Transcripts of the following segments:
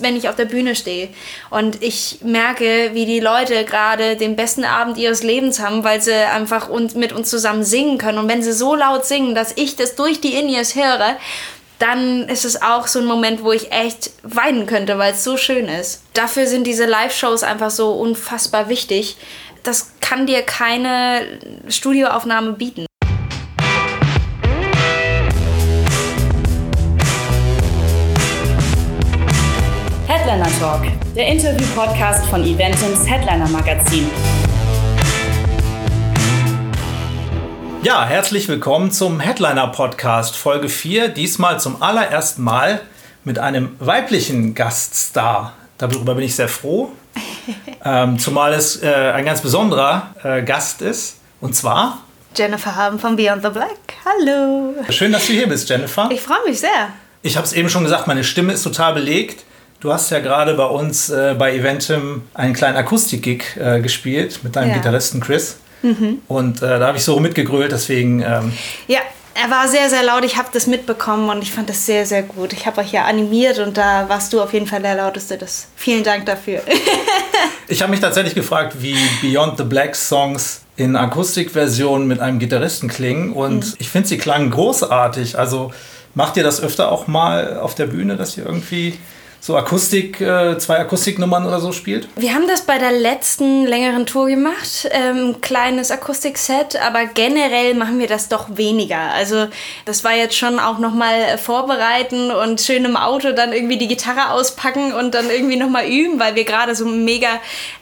wenn ich auf der Bühne stehe und ich merke, wie die Leute gerade den besten Abend ihres Lebens haben, weil sie einfach und mit uns zusammen singen können. Und wenn sie so laut singen, dass ich das durch die In-Ears höre, dann ist es auch so ein Moment, wo ich echt weinen könnte, weil es so schön ist. Dafür sind diese Live-Shows einfach so unfassbar wichtig. Das kann dir keine Studioaufnahme bieten. Headliner Talk, der Interview-Podcast von Eventims Headliner Magazin. Ja, herzlich willkommen zum Headliner Podcast Folge 4. Diesmal zum allerersten Mal mit einem weiblichen Gaststar. Darüber bin ich sehr froh. ähm, zumal es äh, ein ganz besonderer äh, Gast ist. Und zwar Jennifer Haben von Beyond the Black. Hallo. Schön, dass du hier bist, Jennifer. Ich freue mich sehr. Ich habe es eben schon gesagt, meine Stimme ist total belegt. Du hast ja gerade bei uns äh, bei Eventim einen kleinen Akustik-Gig äh, gespielt mit deinem ja. Gitarristen Chris. Mhm. Und äh, da habe ich so mitgegrölt, deswegen. Ähm ja, er war sehr, sehr laut. Ich habe das mitbekommen und ich fand das sehr, sehr gut. Ich habe euch ja animiert und da warst du auf jeden Fall der lauteste. Das, vielen Dank dafür. ich habe mich tatsächlich gefragt, wie Beyond the Black Songs in Akustikversion mit einem Gitarristen klingen und mhm. ich finde, sie klangen großartig. Also macht ihr das öfter auch mal auf der Bühne, dass ihr irgendwie so Akustik, äh, zwei Akustiknummern oder so spielt? Wir haben das bei der letzten längeren Tour gemacht, ähm, kleines Akustikset, aber generell machen wir das doch weniger. Also das war jetzt schon auch nochmal vorbereiten und schön im Auto dann irgendwie die Gitarre auspacken und dann irgendwie nochmal üben, weil wir gerade so mega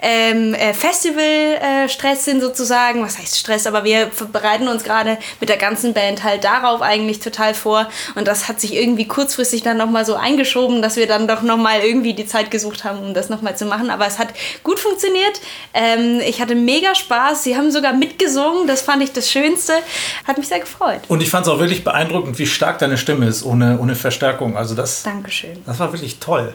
ähm, äh, Festival-Stress äh, sind sozusagen. Was heißt Stress? Aber wir bereiten uns gerade mit der ganzen Band halt darauf eigentlich total vor und das hat sich irgendwie kurzfristig dann nochmal so eingeschoben, dass wir dann doch nochmal irgendwie die Zeit gesucht haben, um das nochmal zu machen. Aber es hat gut funktioniert. Ähm, ich hatte mega Spaß. Sie haben sogar mitgesungen. Das fand ich das Schönste. Hat mich sehr gefreut. Und ich fand es auch wirklich beeindruckend, wie stark deine Stimme ist, ohne, ohne Verstärkung. Also das, Dankeschön. Das war wirklich toll.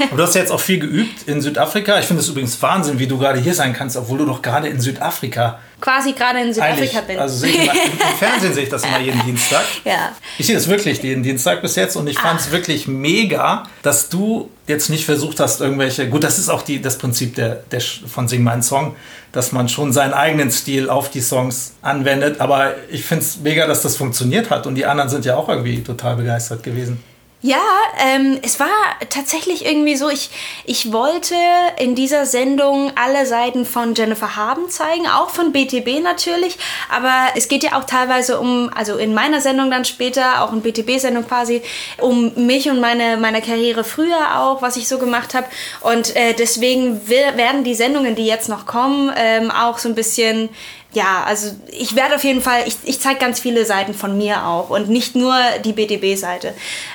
Aber du hast ja jetzt auch viel geübt in Südafrika. Ich finde es übrigens Wahnsinn, wie du gerade hier sein kannst, obwohl du doch gerade in Südafrika quasi gerade in Südafrika bin. Also im, im Fernsehen sehe ich das immer jeden Dienstag. Ja. Ich sehe das wirklich jeden Dienstag bis jetzt und ich fand es wirklich mega, dass du jetzt nicht versucht hast, irgendwelche. Gut, das ist auch die, das Prinzip der, der, von Sing meinen Song, dass man schon seinen eigenen Stil auf die Songs anwendet. Aber ich finde es mega, dass das funktioniert hat und die anderen sind ja auch irgendwie total begeistert gewesen. Ja, ähm, es war tatsächlich irgendwie so, ich, ich wollte in dieser Sendung alle Seiten von Jennifer Haben zeigen, auch von BTB natürlich, aber es geht ja auch teilweise um, also in meiner Sendung dann später, auch in BTB-Sendung quasi, um mich und meine, meine Karriere früher auch, was ich so gemacht habe. Und äh, deswegen werden die Sendungen, die jetzt noch kommen, ähm, auch so ein bisschen ja, also ich werde auf jeden Fall, ich, ich zeige ganz viele Seiten von mir auch und nicht nur die BTB-Seite.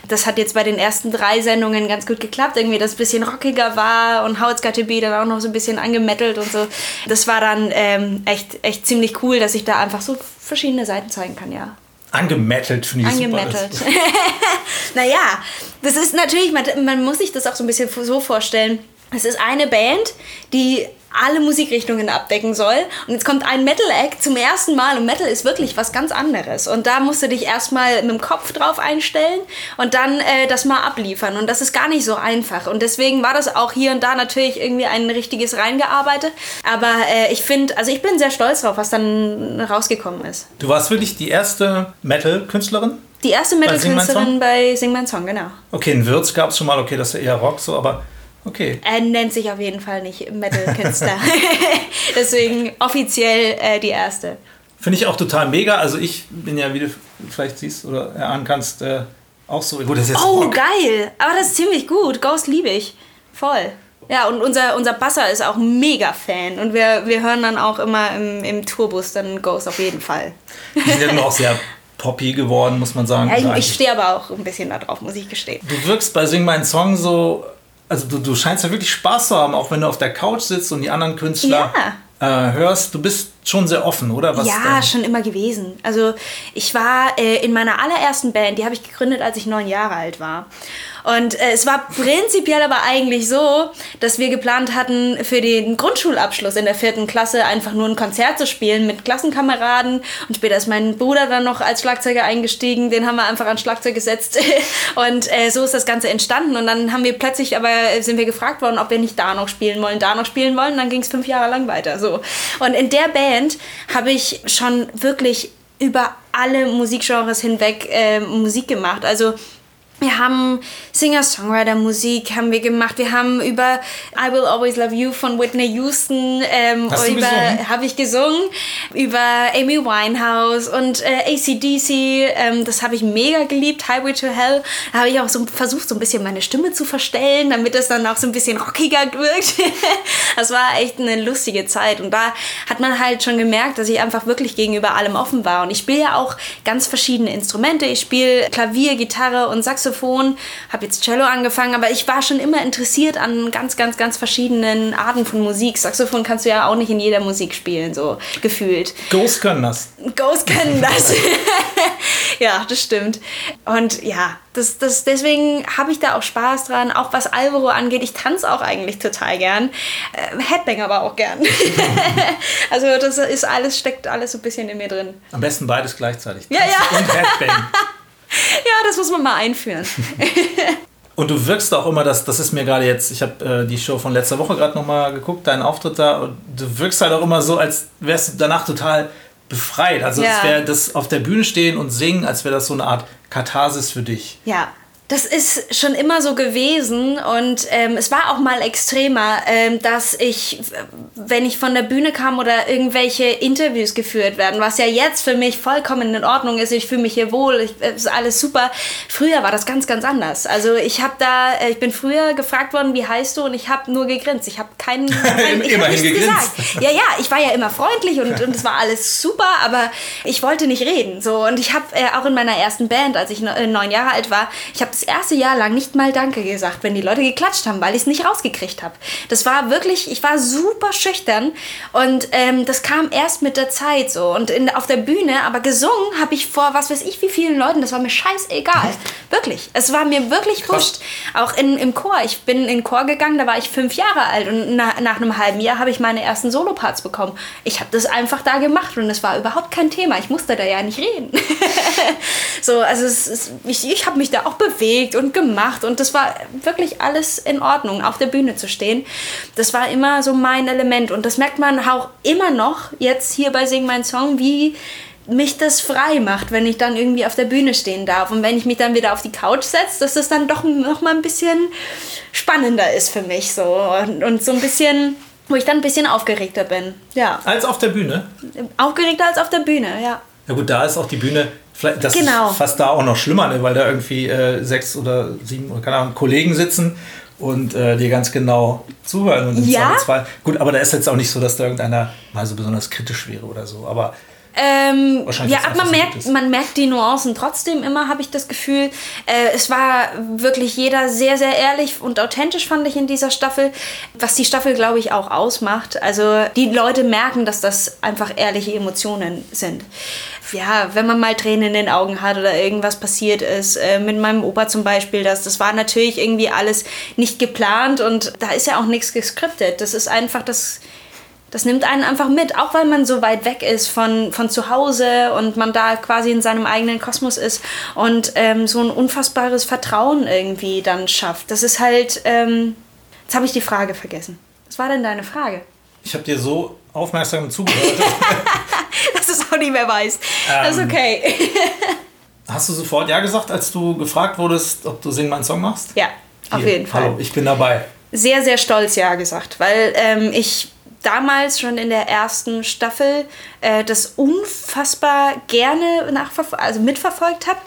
Das hat jetzt bei den ersten drei Sendungen ganz gut geklappt, irgendwie, dass es ein bisschen rockiger war und Howard's Got to Be dann auch noch so ein bisschen angemettelt und so. Das war dann ähm, echt, echt ziemlich cool, dass ich da einfach so verschiedene Seiten zeigen kann, ja. Angemettelt finde ich Angemettelt. super. naja, das ist natürlich, man, man muss sich das auch so ein bisschen so vorstellen. Es ist eine Band, die alle Musikrichtungen abdecken soll. Und jetzt kommt ein Metal-Act zum ersten Mal und Metal ist wirklich was ganz anderes. Und da musst du dich erstmal mit dem Kopf drauf einstellen und dann äh, das mal abliefern. Und das ist gar nicht so einfach. Und deswegen war das auch hier und da natürlich irgendwie ein richtiges reingearbeitet. Aber äh, ich finde, also ich bin sehr stolz drauf, was dann rausgekommen ist. Du warst wirklich die erste Metal-Künstlerin? Die erste Metal-Künstlerin bei Sing Mein Song, genau. Okay, in Würz gab es schon mal, okay, das ist ja eher Rock so, aber Okay. Er nennt sich auf jeden Fall nicht Metal-Künstler. Deswegen offiziell äh, die erste. Finde ich auch total mega. Also ich bin ja, wie du vielleicht siehst oder erahnen kannst, äh, auch so. Gut, das ist jetzt oh, Rock. geil. Aber das ist ziemlich gut. Ghost liebe ich. Voll. Ja, und unser, unser Basser ist auch mega Fan. Und wir, wir hören dann auch immer im, im Tourbus dann Ghost auf jeden Fall. Die sind auch sehr poppy geworden, muss man sagen. Ja, ich, ich stehe aber auch ein bisschen da drauf, muss ich gestehen. Du wirkst bei Sing Mein Song so also du, du scheinst ja wirklich Spaß zu haben, auch wenn du auf der Couch sitzt und die anderen Künstler ja. äh, hörst. Du bist schon sehr offen, oder? Was ja, schon immer gewesen. Also ich war äh, in meiner allerersten Band, die habe ich gegründet, als ich neun Jahre alt war. Und äh, es war prinzipiell aber eigentlich so, dass wir geplant hatten, für den Grundschulabschluss in der vierten Klasse einfach nur ein Konzert zu spielen mit Klassenkameraden. Und später ist mein Bruder dann noch als Schlagzeuger eingestiegen. Den haben wir einfach an Schlagzeug gesetzt. und äh, so ist das Ganze entstanden. Und dann haben wir plötzlich aber, sind wir gefragt worden, ob wir nicht da noch spielen wollen, da noch spielen wollen. Und dann ging es fünf Jahre lang weiter. So. Und in der Band habe ich schon wirklich über alle Musikgenres hinweg äh, Musik gemacht. Also wir haben Singer-Songwriter-Musik haben wir gemacht. Wir haben über I Will Always Love You von Whitney Houston ähm, über habe ich gesungen über Amy Winehouse und äh, ACDC. Ähm, das habe ich mega geliebt. Highway to Hell. Da habe ich auch so versucht, so ein bisschen meine Stimme zu verstellen, damit es dann auch so ein bisschen rockiger wirkt. das war echt eine lustige Zeit und da hat man halt schon gemerkt, dass ich einfach wirklich gegenüber allem offen war. Und ich spiele ja auch ganz verschiedene Instrumente. Ich spiele Klavier, Gitarre und Saxophon Saxophon, habe jetzt Cello angefangen, aber ich war schon immer interessiert an ganz, ganz, ganz verschiedenen Arten von Musik. Saxophon kannst du ja auch nicht in jeder Musik spielen, so gefühlt. Ghost können das. Ghost können das. ja, das stimmt. Und ja, das, das, deswegen habe ich da auch Spaß dran, auch was Alvaro angeht. Ich tanze auch eigentlich total gern. Äh, Headbang aber auch gern. also das ist alles, steckt alles so ein bisschen in mir drin. Am besten beides gleichzeitig. Ja, ja. Und Headbang. ja, das muss man mal einführen. Und du wirkst auch immer, das, das ist mir gerade jetzt, ich habe äh, die Show von letzter Woche gerade nochmal geguckt, deinen Auftritt da, und du wirkst halt auch immer so, als wärst du danach total befreit. Also ja. als wäre das auf der Bühne stehen und singen, als wäre das so eine Art Katharsis für dich. Ja, das ist schon immer so gewesen und ähm, es war auch mal extremer, ähm, dass ich, wenn ich von der Bühne kam oder irgendwelche Interviews geführt werden, was ja jetzt für mich vollkommen in Ordnung ist, ich fühle mich hier wohl, ich, ist alles super. Früher war das ganz, ganz anders. Also ich habe da, äh, ich bin früher gefragt worden, wie heißt du und ich habe nur gegrinst. Ich habe keinen, kein, ich hab nichts gesagt. Ja, ja, ich war ja immer freundlich und, und es war alles super, aber ich wollte nicht reden. So und ich habe äh, auch in meiner ersten Band, als ich neun Jahre alt war, ich habe das erste Jahr lang nicht mal Danke gesagt, wenn die Leute geklatscht haben, weil ich es nicht rausgekriegt habe. Das war wirklich, ich war super schüchtern und ähm, das kam erst mit der Zeit so. Und in, auf der Bühne, aber gesungen habe ich vor was weiß ich wie vielen Leuten, das war mir scheißegal. Wirklich. Es war mir wirklich wurscht. Auch in, im Chor. Ich bin in den Chor gegangen, da war ich fünf Jahre alt und na, nach einem halben Jahr habe ich meine ersten Soloparts bekommen. Ich habe das einfach da gemacht und es war überhaupt kein Thema. Ich musste da ja nicht reden. so, also es, es, ich, ich habe mich da auch bewegt und gemacht und das war wirklich alles in Ordnung, auf der Bühne zu stehen. Das war immer so mein Element und das merkt man auch immer noch jetzt hier bei Sing Mein Song, wie mich das frei macht, wenn ich dann irgendwie auf der Bühne stehen darf. Und wenn ich mich dann wieder auf die Couch setze, dass das dann doch noch mal ein bisschen spannender ist für mich so. Und, und so ein bisschen, wo ich dann ein bisschen aufgeregter bin. Ja. Als auf der Bühne? Aufgeregter als auf der Bühne, ja. Ja gut, da ist auch die Bühne Vielleicht, das genau. ist fast da auch noch schlimmer, ne? weil da irgendwie äh, sechs oder sieben oder keine Ahnung, Kollegen sitzen und äh, dir ganz genau zuhören. Und ja. Zwar, gut, aber da ist jetzt auch nicht so, dass da irgendeiner mal so besonders kritisch wäre oder so. Aber ähm, ja, aber man merkt, man merkt die Nuancen trotzdem immer, habe ich das Gefühl. Äh, es war wirklich jeder sehr, sehr ehrlich und authentisch, fand ich in dieser Staffel, was die Staffel, glaube ich, auch ausmacht. Also die Leute merken, dass das einfach ehrliche Emotionen sind. Ja, wenn man mal Tränen in den Augen hat oder irgendwas passiert ist, äh, mit meinem Opa zum Beispiel, das, das war natürlich irgendwie alles nicht geplant und da ist ja auch nichts geskriptet. Das ist einfach das das nimmt einen einfach mit, auch weil man so weit weg ist von, von zu Hause und man da quasi in seinem eigenen Kosmos ist und ähm, so ein unfassbares Vertrauen irgendwie dann schafft. Das ist halt, ähm, jetzt habe ich die Frage vergessen. Was war denn deine Frage? Ich habe dir so aufmerksam zugehört. dass du es auch nicht mehr weißt. Ähm, das ist ähm, okay. hast du sofort Ja gesagt, als du gefragt wurdest, ob du Sing meinen Song machst? Ja, auf Hier. jeden Fall. Hallo, ich bin dabei. Sehr, sehr stolz Ja gesagt, weil ähm, ich damals schon in der ersten Staffel äh, das unfassbar gerne also mitverfolgt habe.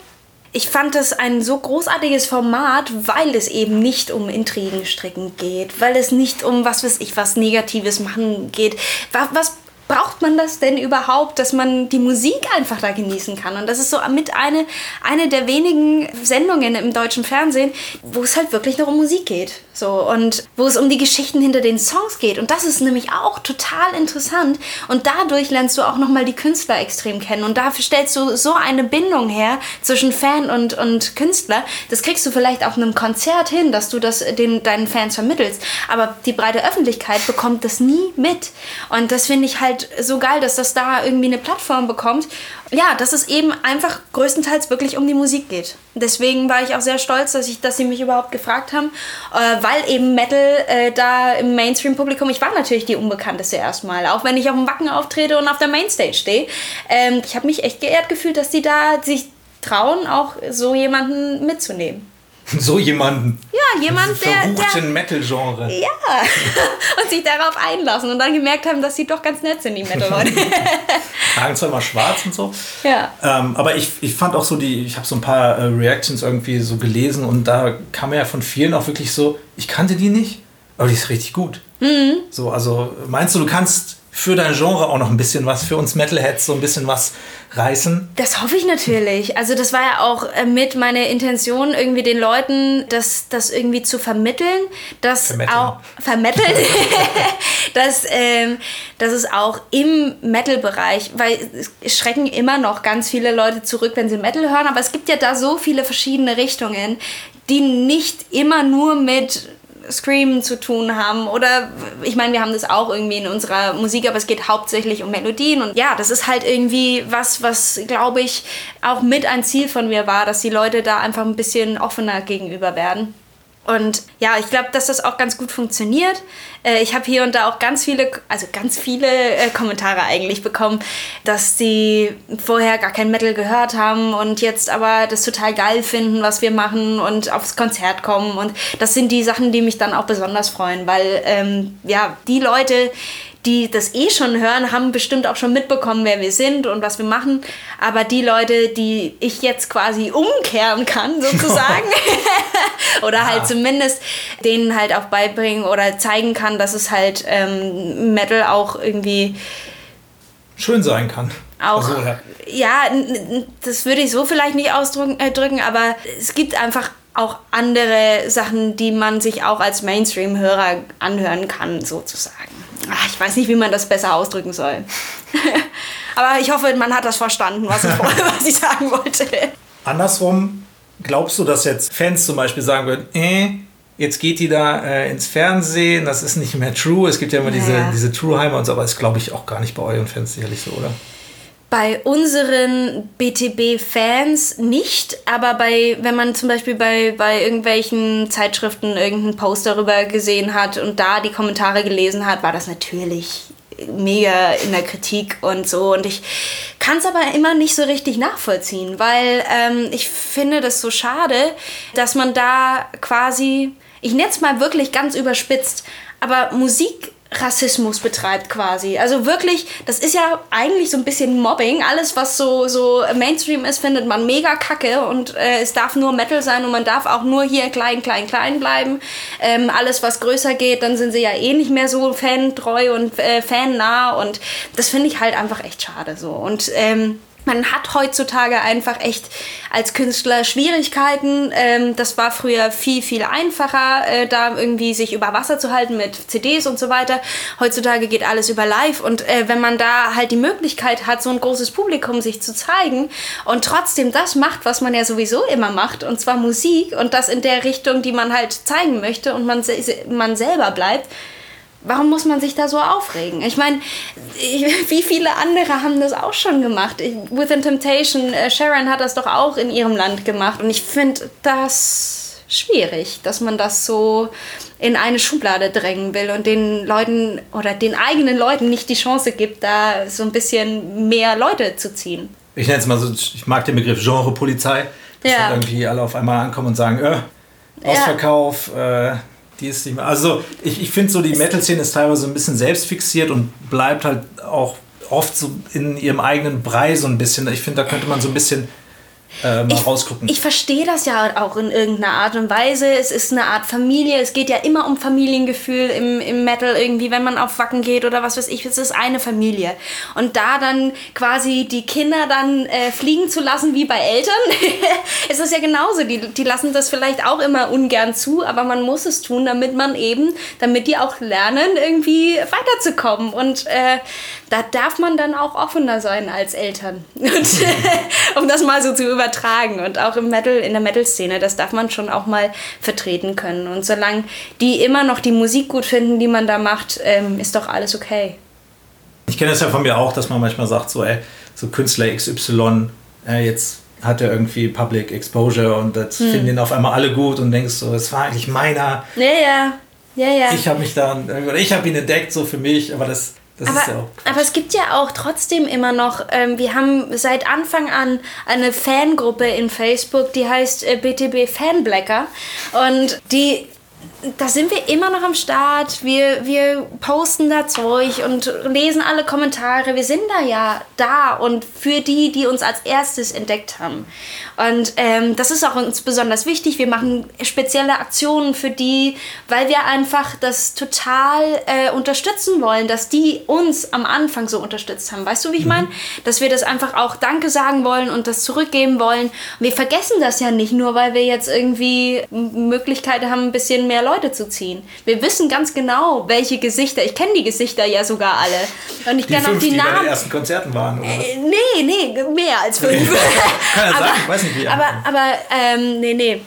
Ich fand das ein so großartiges Format, weil es eben nicht um Intrigenstricken geht, weil es nicht um was weiß ich was Negatives machen geht. Was braucht man das denn überhaupt, dass man die Musik einfach da genießen kann? Und das ist so mit eine, eine der wenigen Sendungen im deutschen Fernsehen, wo es halt wirklich nur um Musik geht. So, und wo es um die Geschichten hinter den Songs geht. Und das ist nämlich auch total interessant. Und dadurch lernst du auch nochmal die Künstler extrem kennen. Und dafür stellst du so eine Bindung her zwischen Fan und, und Künstler. Das kriegst du vielleicht auf einem Konzert hin, dass du das den, deinen Fans vermittelst. Aber die breite Öffentlichkeit bekommt das nie mit. Und das finde ich halt so geil, dass das da irgendwie eine Plattform bekommt. Ja, dass es eben einfach größtenteils wirklich um die Musik geht. Deswegen war ich auch sehr stolz, dass, ich, dass sie mich überhaupt gefragt haben, äh, weil eben Metal äh, da im Mainstream-Publikum, ich war natürlich die Unbekannteste erstmal, auch wenn ich auf dem Wacken auftrete und auf der Mainstage stehe. Ähm, ich habe mich echt geehrt gefühlt, dass die da sich trauen, auch so jemanden mitzunehmen. So jemanden. Ja, jemand, der. der Metal-Genre. Ja. und sich darauf einlassen und dann gemerkt haben, dass sie doch ganz nett sind, die Metal-Leute. Tragen zwar immer schwarz und so. Ja. Ähm, aber ich, ich fand auch so die, ich habe so ein paar äh, Reactions irgendwie so gelesen und da kam ja von vielen auch wirklich so, ich kannte die nicht, aber die ist richtig gut. Mhm. So, also meinst du, du kannst für dein Genre auch noch ein bisschen was, für uns Metalheads so ein bisschen was reißen? Das hoffe ich natürlich. Also das war ja auch äh, mit meiner Intention, irgendwie den Leuten das, das irgendwie zu vermitteln, dass Vermitteln. auch vermitteln, dass, ähm, dass es auch im Metal-Bereich, weil es schrecken immer noch ganz viele Leute zurück, wenn sie Metal hören, aber es gibt ja da so viele verschiedene Richtungen, die nicht immer nur mit Scream zu tun haben. Oder ich meine, wir haben das auch irgendwie in unserer Musik, aber es geht hauptsächlich um Melodien. Und ja, das ist halt irgendwie was, was, glaube ich, auch mit ein Ziel von mir war, dass die Leute da einfach ein bisschen offener gegenüber werden. Und ja, ich glaube, dass das auch ganz gut funktioniert. Äh, ich habe hier und da auch ganz viele, also ganz viele äh, Kommentare eigentlich bekommen, dass die vorher gar kein Metal gehört haben und jetzt aber das total geil finden, was wir machen und aufs Konzert kommen. Und das sind die Sachen, die mich dann auch besonders freuen, weil ähm, ja, die Leute, die das eh schon hören, haben bestimmt auch schon mitbekommen, wer wir sind und was wir machen. Aber die Leute, die ich jetzt quasi umkehren kann, sozusagen, oder halt zumindest denen halt auch beibringen oder zeigen kann, dass es halt ähm, Metal auch irgendwie schön sein kann. Auch, Also, ja. ja, das würde ich so vielleicht nicht ausdrücken, äh, aber es gibt einfach auch andere Sachen, die man sich auch als Mainstream-Hörer anhören kann, sozusagen. Ach, ich weiß nicht, wie man das besser ausdrücken soll. aber ich hoffe, man hat das verstanden, was ich, was ich sagen wollte. Andersrum, glaubst du, dass jetzt Fans zum Beispiel sagen würden, äh, jetzt geht die da äh, ins Fernsehen, das ist nicht mehr true. Es gibt ja immer diese, Ja. diese Trueheimer und so, aber das glaube ich auch gar nicht bei euren Fans sicherlich so, oder? Bei unseren BTB-Fans nicht, aber bei, wenn man zum Beispiel bei, bei irgendwelchen Zeitschriften irgendeinen Post darüber gesehen hat und da die Kommentare gelesen hat, war das natürlich mega in der Kritik und so. Und ich kann es aber immer nicht so richtig nachvollziehen, weil ähm, ich finde das so schade, dass man da quasi, ich nenne es mal wirklich ganz überspitzt, aber Musik Rassismus betreibt quasi. Also wirklich, das ist ja eigentlich so ein bisschen Mobbing. Alles, was so, so Mainstream ist, findet man mega kacke und äh, es darf nur Metal sein und man darf auch nur hier klein, klein, klein bleiben. Ähm, alles, was größer geht, dann sind sie ja eh nicht mehr so fantreu und äh, fannah und das finde ich halt einfach echt schade so. Und ähm, man hat heutzutage einfach echt als Künstler Schwierigkeiten. Ähm, das war früher viel, viel einfacher, äh, da irgendwie sich über Wasser zu halten mit CDs und so weiter. Heutzutage geht alles über Live und äh, wenn man da halt die Möglichkeit hat, so ein großes Publikum sich zu zeigen und trotzdem das macht, was man ja sowieso immer macht, und zwar Musik und das in der Richtung, die man halt zeigen möchte und man, se- man selber bleibt, Warum muss man sich da so aufregen? Ich meine, wie viele andere haben das auch schon gemacht? Ich- Within Temptation, äh, Sharon hat das doch auch in ihrem Land gemacht. Und ich finde das schwierig, dass man das so in eine Schublade drängen will und den Leuten oder den eigenen Leuten nicht die Chance gibt, da so ein bisschen mehr Leute zu ziehen. Ich nenne es mal so, ich mag den Begriff Genrepolizei, dass Ja. irgendwie alle auf einmal ankommen und sagen, äh, Ausverkauf, äh, die ist nicht mehr. Also ich, ich finde so, die Metal-Szene ist teilweise ein bisschen selbstfixiert und bleibt halt auch oft so in ihrem eigenen Brei so ein bisschen. Ich finde, da könnte man so ein bisschen äh, mal ich, rausgucken. Ich verstehe das ja auch in irgendeiner Art und Weise. Es ist eine Art Familie. Es geht ja immer um Familiengefühl im, im Metal irgendwie, wenn man auf Wacken geht oder was weiß ich. Es ist eine Familie. Und da dann quasi die Kinder dann äh, fliegen zu lassen wie bei Eltern, ist es ja genauso. Die, die lassen das vielleicht auch immer ungern zu, aber man muss es tun, damit man eben, damit die auch lernen, irgendwie weiterzukommen. Und äh, da darf man dann auch offener sein als Eltern. Und, um das mal so zu übertragen. Und auch im Metal, in der Metal-Szene, das darf man schon auch mal vertreten können. Und solange die immer noch die Musik gut finden, die man da macht, ähm, ist doch alles okay. Ich kenne das ja von mir auch, dass man manchmal sagt, so, ey, so Künstler XY, äh, jetzt hat er irgendwie Public Exposure und das hm. finden ihn auf einmal alle gut und denkst so, es war eigentlich meiner. Ja, ja. Ja, ja. Ich habe mich oder ich habe ihn entdeckt, so für mich, aber das aber, ja aber, es gibt ja auch trotzdem immer noch, ähm, wir haben seit Anfang an eine Fangruppe in Facebook, die heißt äh, BTB Fanblacker. Und die da sind wir immer noch am Start. Wir, wir posten da Zeug und lesen alle Kommentare. Wir sind da ja da und für die, die uns als erstes entdeckt haben. Und ähm, das ist auch uns besonders wichtig. Wir machen spezielle Aktionen für die, weil wir einfach das total äh, unterstützen wollen, dass die uns am Anfang so unterstützt haben. Weißt du, wie ich mhm. meine? Dass wir das einfach auch Danke sagen wollen und das zurückgeben wollen. Und wir vergessen das ja nicht nur, weil wir jetzt irgendwie Möglichkeiten haben, ein bisschen mehr Leute zu ziehen. Wir wissen ganz genau, welche Gesichter. Ich kenne die Gesichter ja sogar alle. Und ich kenne auch die, die Namen. Die bei den ersten Konzerten waren, oder? Äh, nee, nee, mehr als fünf. Kann ja sagen, ich weiß nicht wie. Aber, aber ähm, nee, nee.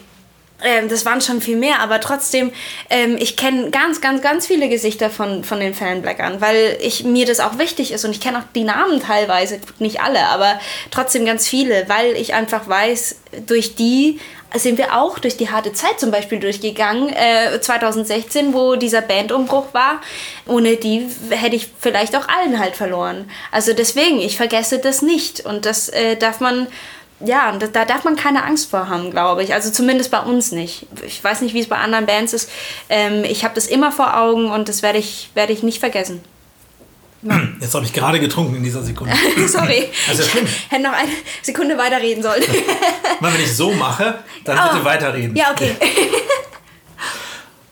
Ähm, das waren schon viel mehr, aber trotzdem, ähm, ich kenne ganz, ganz, ganz viele Gesichter von, von den Fanblackern, weil ich, mir das auch wichtig ist und ich kenne auch die Namen teilweise, nicht alle, aber trotzdem ganz viele, weil ich einfach weiß, durch die sind wir auch durch die harte Zeit zum Beispiel durchgegangen, äh, 2016, wo dieser Bandumbruch war. Ohne die hätte ich vielleicht auch allen halt verloren. Also deswegen, ich vergesse das nicht und das äh, darf man ja, da, da, darf man keine Angst vor haben, glaube ich. Also zumindest bei uns nicht. Ich weiß nicht, wie es bei anderen Bands ist. Ähm, ich habe das immer vor Augen und das werde ich, werd ich nicht vergessen. Ja. Jetzt habe ich gerade getrunken in dieser Sekunde. Sorry. Ja schlimm. Ich hätte noch eine Sekunde weiterreden sollen. Wenn ich so mache, dann oh. bitte weiterreden. Ja, okay.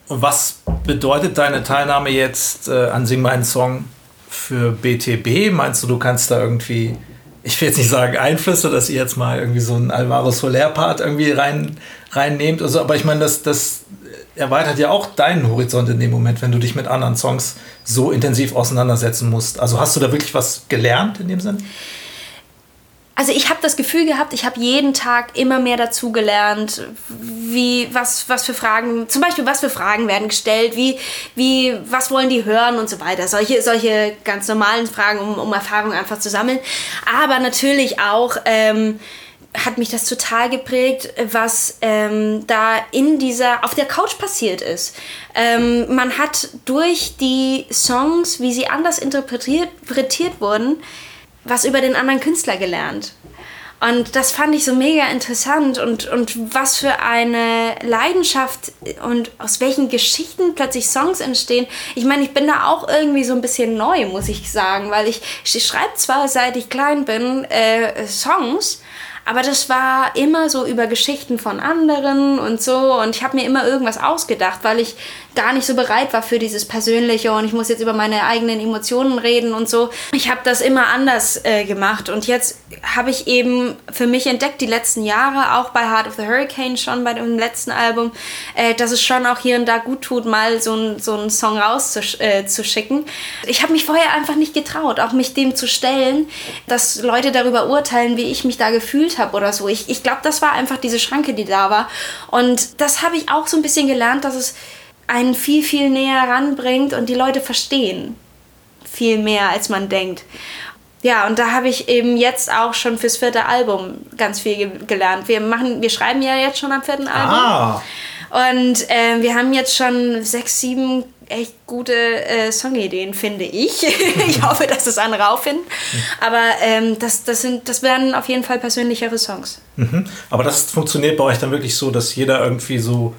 Und was bedeutet deine Teilnahme jetzt äh, an Sing meinen Song für BTB? Meinst du, du kannst da irgendwie ich will jetzt nicht sagen Einflüsse, dass ihr jetzt mal irgendwie so einen Alvaro Soler-Part irgendwie rein, reinnehmt. Also, aber ich meine, das, das erweitert ja auch deinen Horizont in dem Moment, wenn du dich mit anderen Songs so intensiv auseinandersetzen musst. Also hast du da wirklich was gelernt in dem Sinn? also ich habe das Gefühl gehabt, ich habe jeden Tag immer mehr dazu gelernt, wie, was, was für Fragen, zum Beispiel, was für Fragen werden gestellt, wie, wie, was wollen die hören und so weiter. Solche, solche ganz normalen Fragen, um, um Erfahrungen einfach zu sammeln. Aber natürlich auch, ähm, hat mich das total geprägt, was ähm, da in dieser, auf der Couch passiert ist. Ähm, man hat durch die Songs, wie sie anders interpretiert, interpretiert wurden, was über den anderen Künstler gelernt. Und das fand ich so mega interessant und, und was für eine Leidenschaft und aus welchen Geschichten plötzlich Songs entstehen. Ich meine, ich bin da auch irgendwie so ein bisschen neu, muss ich sagen, weil ich, ich schreibe zwar seit ich klein bin äh, Songs, aber das war immer so über Geschichten von anderen und so. Und ich habe mir immer irgendwas ausgedacht, weil ich gar nicht so bereit war für dieses Persönliche und ich muss jetzt über meine eigenen Emotionen reden und so. Ich habe das immer anders äh, gemacht und jetzt habe ich eben für mich entdeckt, die letzten Jahre, auch bei Heart of the Hurricane schon, bei dem letzten Album, äh, dass es schon auch hier und da gut tut, mal so, ein, so einen Song rauszuschicken. Äh, ich habe mich vorher einfach nicht getraut, auch mich dem zu stellen, dass Leute darüber urteilen, wie ich mich da gefühlt habe oder so. Ich, ich glaube, das war einfach diese Schranke, die da war. Und das habe ich auch so ein bisschen gelernt, dass es einen viel, viel näher ranbringt und die Leute verstehen viel mehr, als man denkt. Ja, und da habe ich eben jetzt auch schon fürs vierte Album ganz viel ge gelernt. Wir machen, wir schreiben ja jetzt schon am vierten Album. Ah. Und äh, wir haben jetzt schon sechs, sieben echt gute äh, Songideen, finde ich. ich hoffe, dass das andere auch finden. Aber ähm, das, das, sind, das werden auf jeden Fall persönlichere Songs. Mhm. Aber das funktioniert bei euch dann wirklich so, dass jeder irgendwie so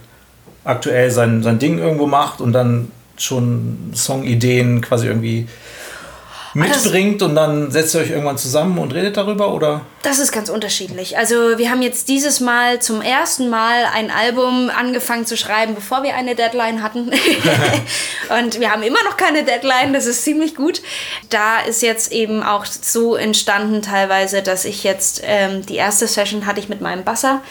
aktuell sein, sein Ding irgendwo macht und dann schon Songideen quasi irgendwie mitbringt und dann setzt ihr euch irgendwann zusammen und redet darüber oder? Das ist ganz unterschiedlich. Also wir haben jetzt dieses Mal zum ersten Mal ein Album angefangen zu schreiben, bevor wir eine Deadline hatten. und wir haben immer noch keine Deadline, das ist ziemlich gut. Da ist jetzt eben auch so entstanden teilweise, dass ich jetzt ähm, die erste Session hatte ich mit meinem Basser.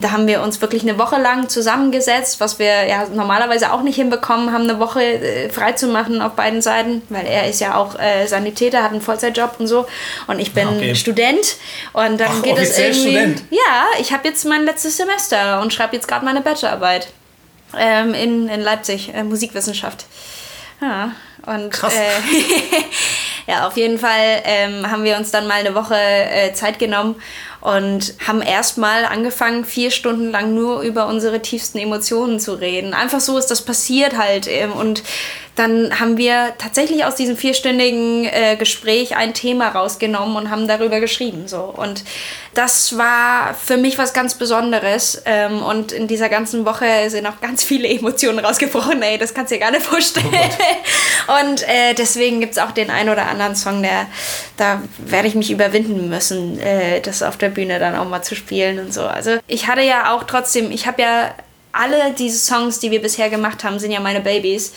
Da haben wir uns wirklich eine Woche lang zusammengesetzt, was wir ja normalerweise auch nicht hinbekommen haben, eine Woche äh, frei zu machen auf beiden Seiten, weil er ist ja auch äh, Sanitäter, hat einen Vollzeitjob und so und ich bin okay. Student und dann Ach, geht es irgendwie. Student. Ja, ich habe jetzt mein letztes Semester und schreibe jetzt gerade meine Bachelorarbeit ähm, in, in Leipzig, äh, Musikwissenschaft. Ja, und Krass. Äh, ja, auf jeden Fall ähm, haben wir uns dann mal eine Woche äh, Zeit genommen und haben erstmal angefangen, vier Stunden lang nur über unsere tiefsten Emotionen zu reden. Einfach so ist das passiert halt. Ähm, und dann haben wir tatsächlich aus diesem vierstündigen äh, Gespräch ein Thema rausgenommen und haben darüber geschrieben. So. Und das war für mich was ganz Besonderes. Ähm, und in dieser ganzen Woche sind auch ganz viele Emotionen rausgebrochen. Ey, das kannst du dir gar nicht vorstellen. Oh und äh, deswegen gibt es auch den einen oder anderen Song, der da werde ich mich überwinden müssen, äh, das auf der Bühne dann auch mal zu spielen und so. Also ich hatte ja auch trotzdem, ich habe ja alle diese Songs, die wir bisher gemacht haben, sind ja meine Babys.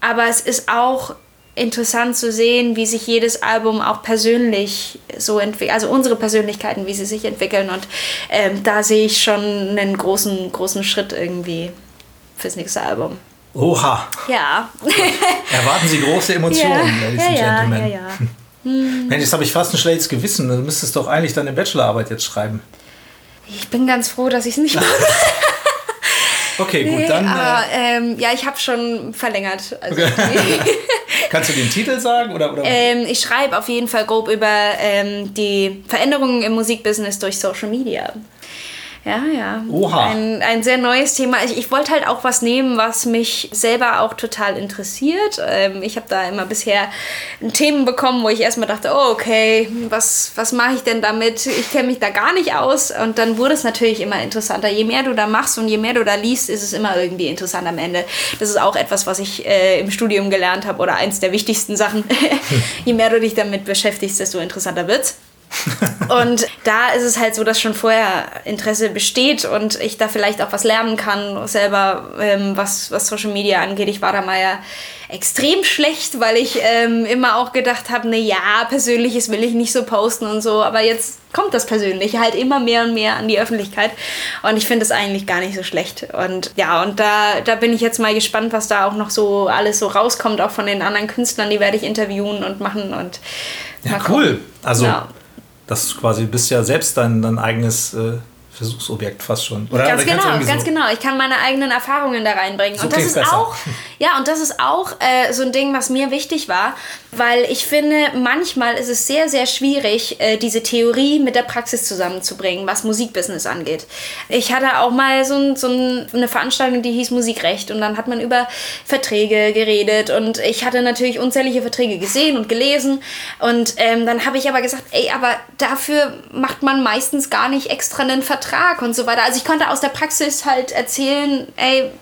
Aber es ist auch interessant zu sehen, wie sich jedes Album auch persönlich so entwickelt, also unsere Persönlichkeiten, wie sie sich entwickeln. Und ähm, da sehe ich schon einen großen, großen Schritt irgendwie fürs nächste Album. Oha. Ja. Erwarten Sie große Emotionen, ja, Ladies ja, and Gentlemen. Ja, ja, ja. Hm. Mensch, jetzt habe ich fast ein schlechtes Gewissen. Du müsstest doch eigentlich deine Bachelorarbeit jetzt schreiben. Ich bin ganz froh, dass ich es nicht mache. Okay, gut, dann. Aber, äh, ähm, ja, ich habe schon verlängert. Also Kannst du den Titel sagen? Oder, oder? Ähm, ich schreibe auf jeden Fall grob über ähm, die Veränderungen im Musikbusiness durch Social Media. Ja, ja. Oha. Ein, ein sehr neues Thema. Ich, ich wollte halt auch was nehmen, was mich selber auch total interessiert. Ähm, ich habe da immer bisher Themen bekommen, wo ich erstmal dachte, oh, okay, was, was mache ich denn damit? Ich kenne mich da gar nicht aus. Und dann wurde es natürlich immer interessanter. Je mehr du da machst und je mehr du da liest, ist es immer irgendwie interessant am Ende. Das ist auch etwas, was ich äh, im Studium gelernt habe oder eins der wichtigsten Sachen. je mehr du dich damit beschäftigst, desto interessanter wird's und da ist es halt so, dass schon vorher Interesse besteht und ich da vielleicht auch was lernen kann, selber, ähm, was, was Social Media angeht. Ich war da mal ja extrem schlecht, weil ich ähm, immer auch gedacht habe, ne ja, Persönliches will ich nicht so posten und so, aber jetzt kommt das Persönliche halt immer mehr und mehr an die Öffentlichkeit. Und ich finde es eigentlich gar nicht so schlecht. Und ja, und da, da bin ich jetzt mal gespannt, was da auch noch so alles so rauskommt, auch von den anderen Künstlern, die werde ich interviewen und machen und ja, cool. Also ja das quasi bist ja selbst dein, dein eigenes äh, Versuchsobjekt fast schon. Oder ganz genau, ganz so genau. Ich kann meine eigenen Erfahrungen da reinbringen. So und das ist besser. auch, ja, und das ist auch äh, so ein Ding, was mir wichtig war, weil ich finde, manchmal ist es sehr, sehr schwierig, äh, diese Theorie mit der Praxis zusammenzubringen, was Musikbusiness angeht. Ich hatte auch mal so, ein, so eine Veranstaltung, die hieß Musikrecht und dann hat man über Verträge geredet und ich hatte natürlich unzählige Verträge gesehen und gelesen und ähm, dann habe ich aber gesagt, ey, aber dafür macht man meistens gar nicht extra einen Vertrag und so weiter. Also ich konnte aus der Praxis halt erzählen, ey,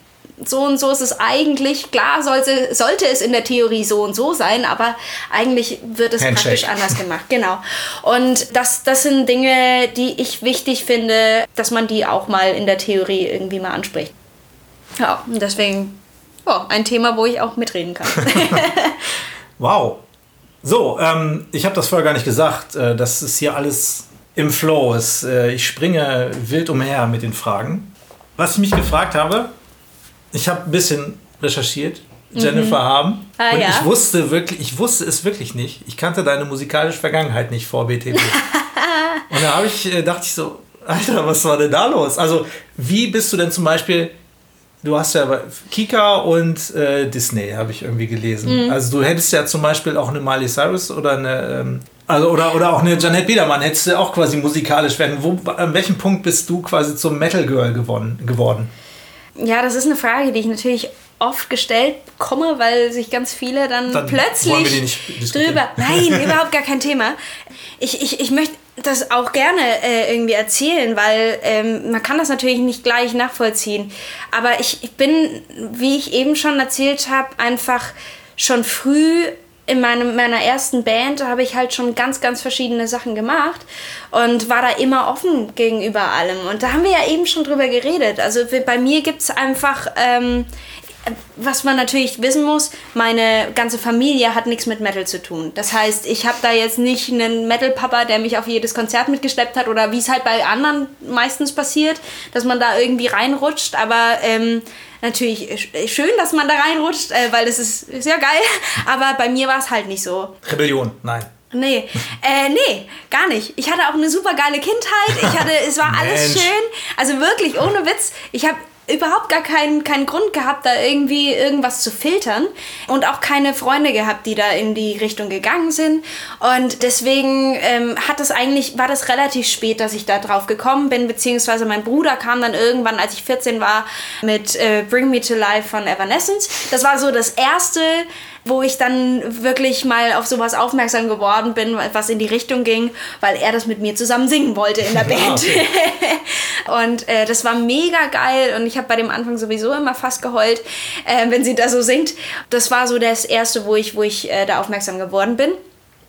so und so ist es eigentlich. Klar sollte, sollte es in der Theorie so und so sein, aber eigentlich wird es Handshake. praktisch anders gemacht. Genau. Und das, das sind Dinge, die ich wichtig finde, dass man die auch mal in der Theorie irgendwie mal anspricht. Ja, und deswegen oh, ein Thema, wo ich auch mitreden kann. wow. So, ähm, ich habe das vorher gar nicht gesagt. Äh, das ist hier alles im Flow. Äh, ich springe wild umher mit den Fragen. Was ich mich gefragt habe, ich habe ein bisschen recherchiert. Jennifer mhm. Haben. Ah, und ja? ich wusste wirklich, ich wusste es wirklich nicht. Ich kannte deine musikalische Vergangenheit nicht vor BTB. und da habe ich, äh, dachte ich so, Alter, was war denn da los? Also, wie bist du denn zum Beispiel Du hast ja Kika und äh, Disney, habe ich irgendwie gelesen. Mhm. Also du hättest ja zum Beispiel auch eine Miley Cyrus oder eine ähm, also, oder, oder auch eine Janet Biedermann hättest du auch quasi musikalisch werden. Wo, an welchem Punkt bist du quasi zum Metal Girl geworden, geworden? Ja, das ist eine Frage, die ich natürlich oft gestellt bekomme, weil sich ganz viele dann, dann plötzlich drüber. Nein, überhaupt gar kein Thema. Ich, ich, ich möchte das auch gerne äh, irgendwie erzählen, weil ähm, man kann das natürlich nicht gleich nachvollziehen. Aber ich, ich bin, wie ich eben schon erzählt habe, einfach schon früh in meinem, meiner ersten Band habe ich halt schon ganz, ganz verschiedene Sachen gemacht und war da immer offen gegenüber allem. Und da haben wir ja eben schon drüber geredet. Also bei mir gibt es einfach, ähm, was man natürlich wissen muss, meine ganze Familie hat nichts mit Metal zu tun. Das heißt, ich habe da jetzt nicht einen Metal-Papa, der mich auf jedes Konzert mitgeschleppt hat oder wie es halt bei anderen meistens passiert, dass man da irgendwie reinrutscht. Aber ähm, natürlich schön, dass man da reinrutscht, äh, weil das ist, ja geil. Aber bei mir war es halt nicht so. Rebellion, nein. Nee, äh, nee, gar nicht. Ich hatte auch eine super geile Kindheit. Ich hatte, es war alles schön. Also wirklich, ohne Witz. Ich habe überhaupt gar keinen, keinen Grund gehabt, da irgendwie irgendwas zu filtern und auch keine Freunde gehabt, die da in die Richtung gegangen sind. Und deswegen ähm, hat es eigentlich, war das relativ spät, dass ich da drauf gekommen bin, beziehungsweise mein Bruder kam dann irgendwann, als ich 14 war, mit äh, Bring Me to Life von Evanescence. Das war so das erste wo ich dann wirklich mal auf sowas aufmerksam geworden bin, was in die Richtung ging, weil er das mit mir zusammen singen wollte in der Band. Okay. und äh, das war mega geil und ich habe bei dem Anfang sowieso immer fast geheult, äh, wenn sie da so singt. Das war so das erste, wo ich, wo ich äh, da aufmerksam geworden bin.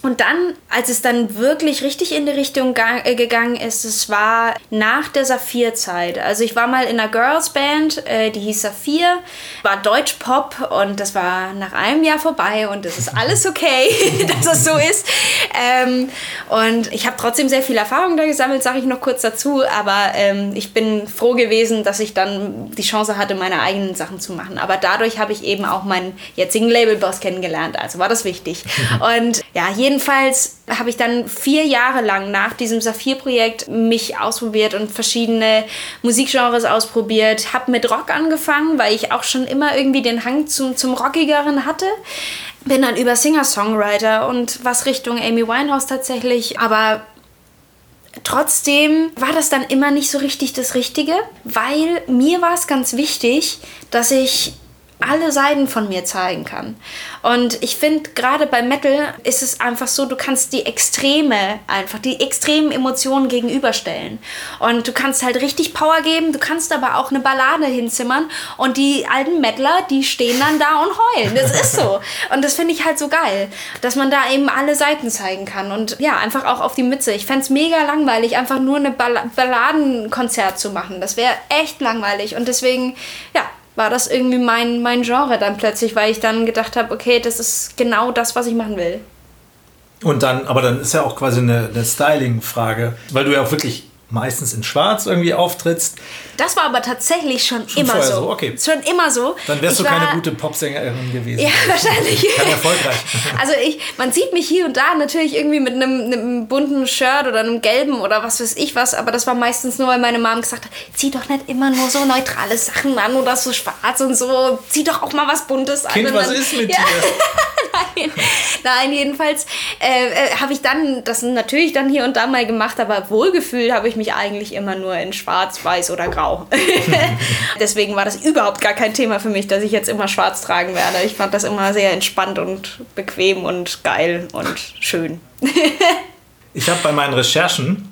Und dann, als es dann wirklich richtig in die Richtung äh, gegangen ist, es war nach der Saphir-Zeit. Also ich war mal in einer Girls-Band, äh, die hieß Saphir, war Deutsch-Pop und das war nach einem Jahr vorbei und es ist alles okay, dass das so ist. Ähm, und ich habe trotzdem sehr viel Erfahrung da gesammelt, sage ich noch kurz dazu, aber ähm, ich bin froh gewesen, dass ich dann die Chance hatte, meine eigenen Sachen zu machen. Aber dadurch habe ich eben auch meinen jetzigen Labelboss kennengelernt, also war das wichtig. Und ja, jeden jedenfalls habe ich dann vier Jahre lang nach diesem Saphir-Projekt mich ausprobiert und verschiedene Musikgenres ausprobiert. Habe mit Rock angefangen, weil ich auch schon immer irgendwie den Hang zum, zum Rockigeren hatte. Bin dann über Singer-Songwriter und was Richtung Amy Winehouse tatsächlich. Aber Trotzdem war das dann immer nicht so richtig das Richtige, weil mir war es ganz wichtig, dass ich alle Seiten von mir zeigen kann. Und ich finde, gerade bei Metal ist es einfach so, du kannst die Extreme, einfach die extremen Emotionen gegenüberstellen. Und du kannst halt richtig Power geben, du kannst aber auch eine Ballade hinzimmern und die alten Metaler, die stehen dann da und heulen. Das ist so. Und das finde ich halt so geil, dass man da eben alle Seiten zeigen kann. Und ja, einfach auch auf die Mütze. Ich fände es mega langweilig, einfach nur Ball Balladenkonzert zu machen. Das wäre echt langweilig. Und deswegen, ja, war das irgendwie mein, mein Genre dann plötzlich, weil ich dann gedacht habe, okay, das ist genau das, was ich machen will. Und dann, aber dann ist ja auch quasi eine, eine Styling-Frage, weil du ja auch wirklich meistens in Schwarz irgendwie auftrittst. Das war aber tatsächlich schon, schon immer so. so. Okay. Schon immer so. Dann wärst ich du keine gute Popsängerin gewesen. Ja, wahrscheinlich. Keine erfolgreich. Also ich, man sieht mich hier und da natürlich irgendwie mit einem, einem, bunten Shirt oder einem gelben oder was weiß ich was, aber das war meistens nur, weil meine Mom gesagt hat, zieh doch nicht immer nur so neutrale Sachen an oder so schwarz und so, zieh doch auch mal was Buntes an. Kind, was ist mit ja. dir? Nein. Nein, jedenfalls äh, äh, habe ich dann das natürlich dann hier und da mal gemacht, aber Wohlgefühl habe ich mich eigentlich immer nur in schwarz, weiß oder grau. Deswegen war das überhaupt gar kein Thema für mich, dass ich jetzt immer schwarz tragen werde. Ich fand das immer sehr entspannt und bequem und geil und schön. ich habe bei meinen Recherchen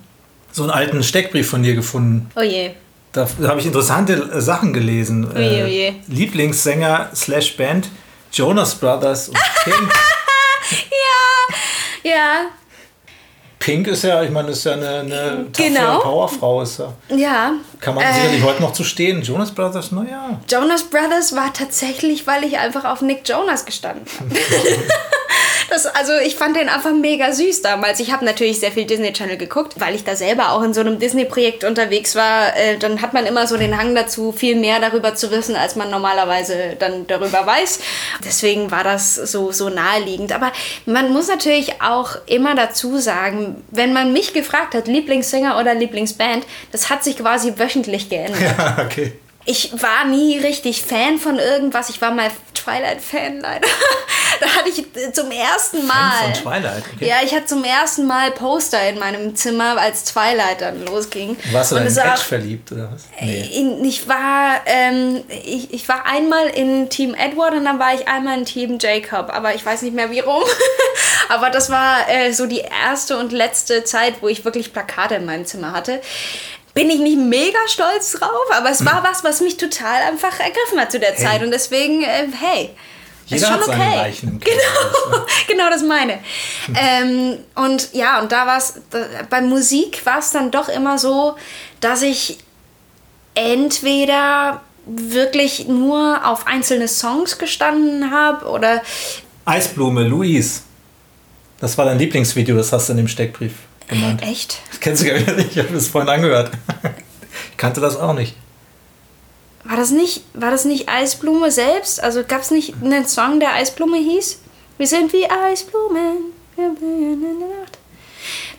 so einen alten Steckbrief von dir gefunden. Oh je. Da habe ich interessante Sachen gelesen. Oje, oje. Äh, Lieblingssänger slash Band Jonas Brothers und Pink. ja, ja. Pink ist ja, ich meine, ist ja eine, eine genau. Powerfrau. Ist ja. ja. Kann man äh, sicherlich heute noch zu stehen. Jonas Brothers, naja. Jonas Brothers war tatsächlich, weil ich einfach auf Nick Jonas gestanden habe. Das, also ich fand den einfach mega süß damals. Ich habe natürlich sehr viel Disney Channel geguckt, weil ich da selber auch in so einem Disney-Projekt unterwegs war. Äh, dann hat man immer so den Hang dazu, viel mehr darüber zu wissen, als man normalerweise dann darüber weiß. Deswegen war das so, so naheliegend. Aber man muss natürlich auch immer dazu sagen, wenn man mich gefragt hat, Lieblingssänger oder Lieblingsband, das hat sich quasi wöchentlich geändert. Ja, okay ich war nie richtig Fan von irgendwas. Ich war mal Twilight-Fan leider. da hatte ich zum ersten Mal. Fan von Twilight, okay. Ja, ich hatte zum ersten Mal Poster in meinem Zimmer, als Twilight dann losging. Warst du in Edge verliebt oder was? Nee. In, ich war, ähm, ich, ich war einmal in Team Edward und dann war ich einmal in Team Jacob, aber ich weiß nicht mehr wie rum. aber das war äh, so die erste und letzte Zeit, wo ich wirklich Plakate in meinem Zimmer hatte bin ich nicht mega stolz drauf, aber es war was, was mich total einfach ergriffen hat zu der Zeit. Hey. Und deswegen, äh, hey. Jeder schon hat okay. Leichen im Keller. Genau, genau das meine. Ähm, und ja, und da war es, bei Musik war es dann doch immer so, dass ich entweder wirklich nur auf einzelne Songs gestanden habe oder Eisblume, Luis. Das war dein Lieblingsvideo, das hast du in dem Steckbrief genannt. echt. Das kennst du gar nicht, ich habe es vorhin angehört. Ich kannte das auch nicht. War das nicht, war das nicht Eisblume selbst? Also gab es nicht einen Song, der Eisblume hieß? Wir sind wie Eisblumen. wir blühen in der Nacht.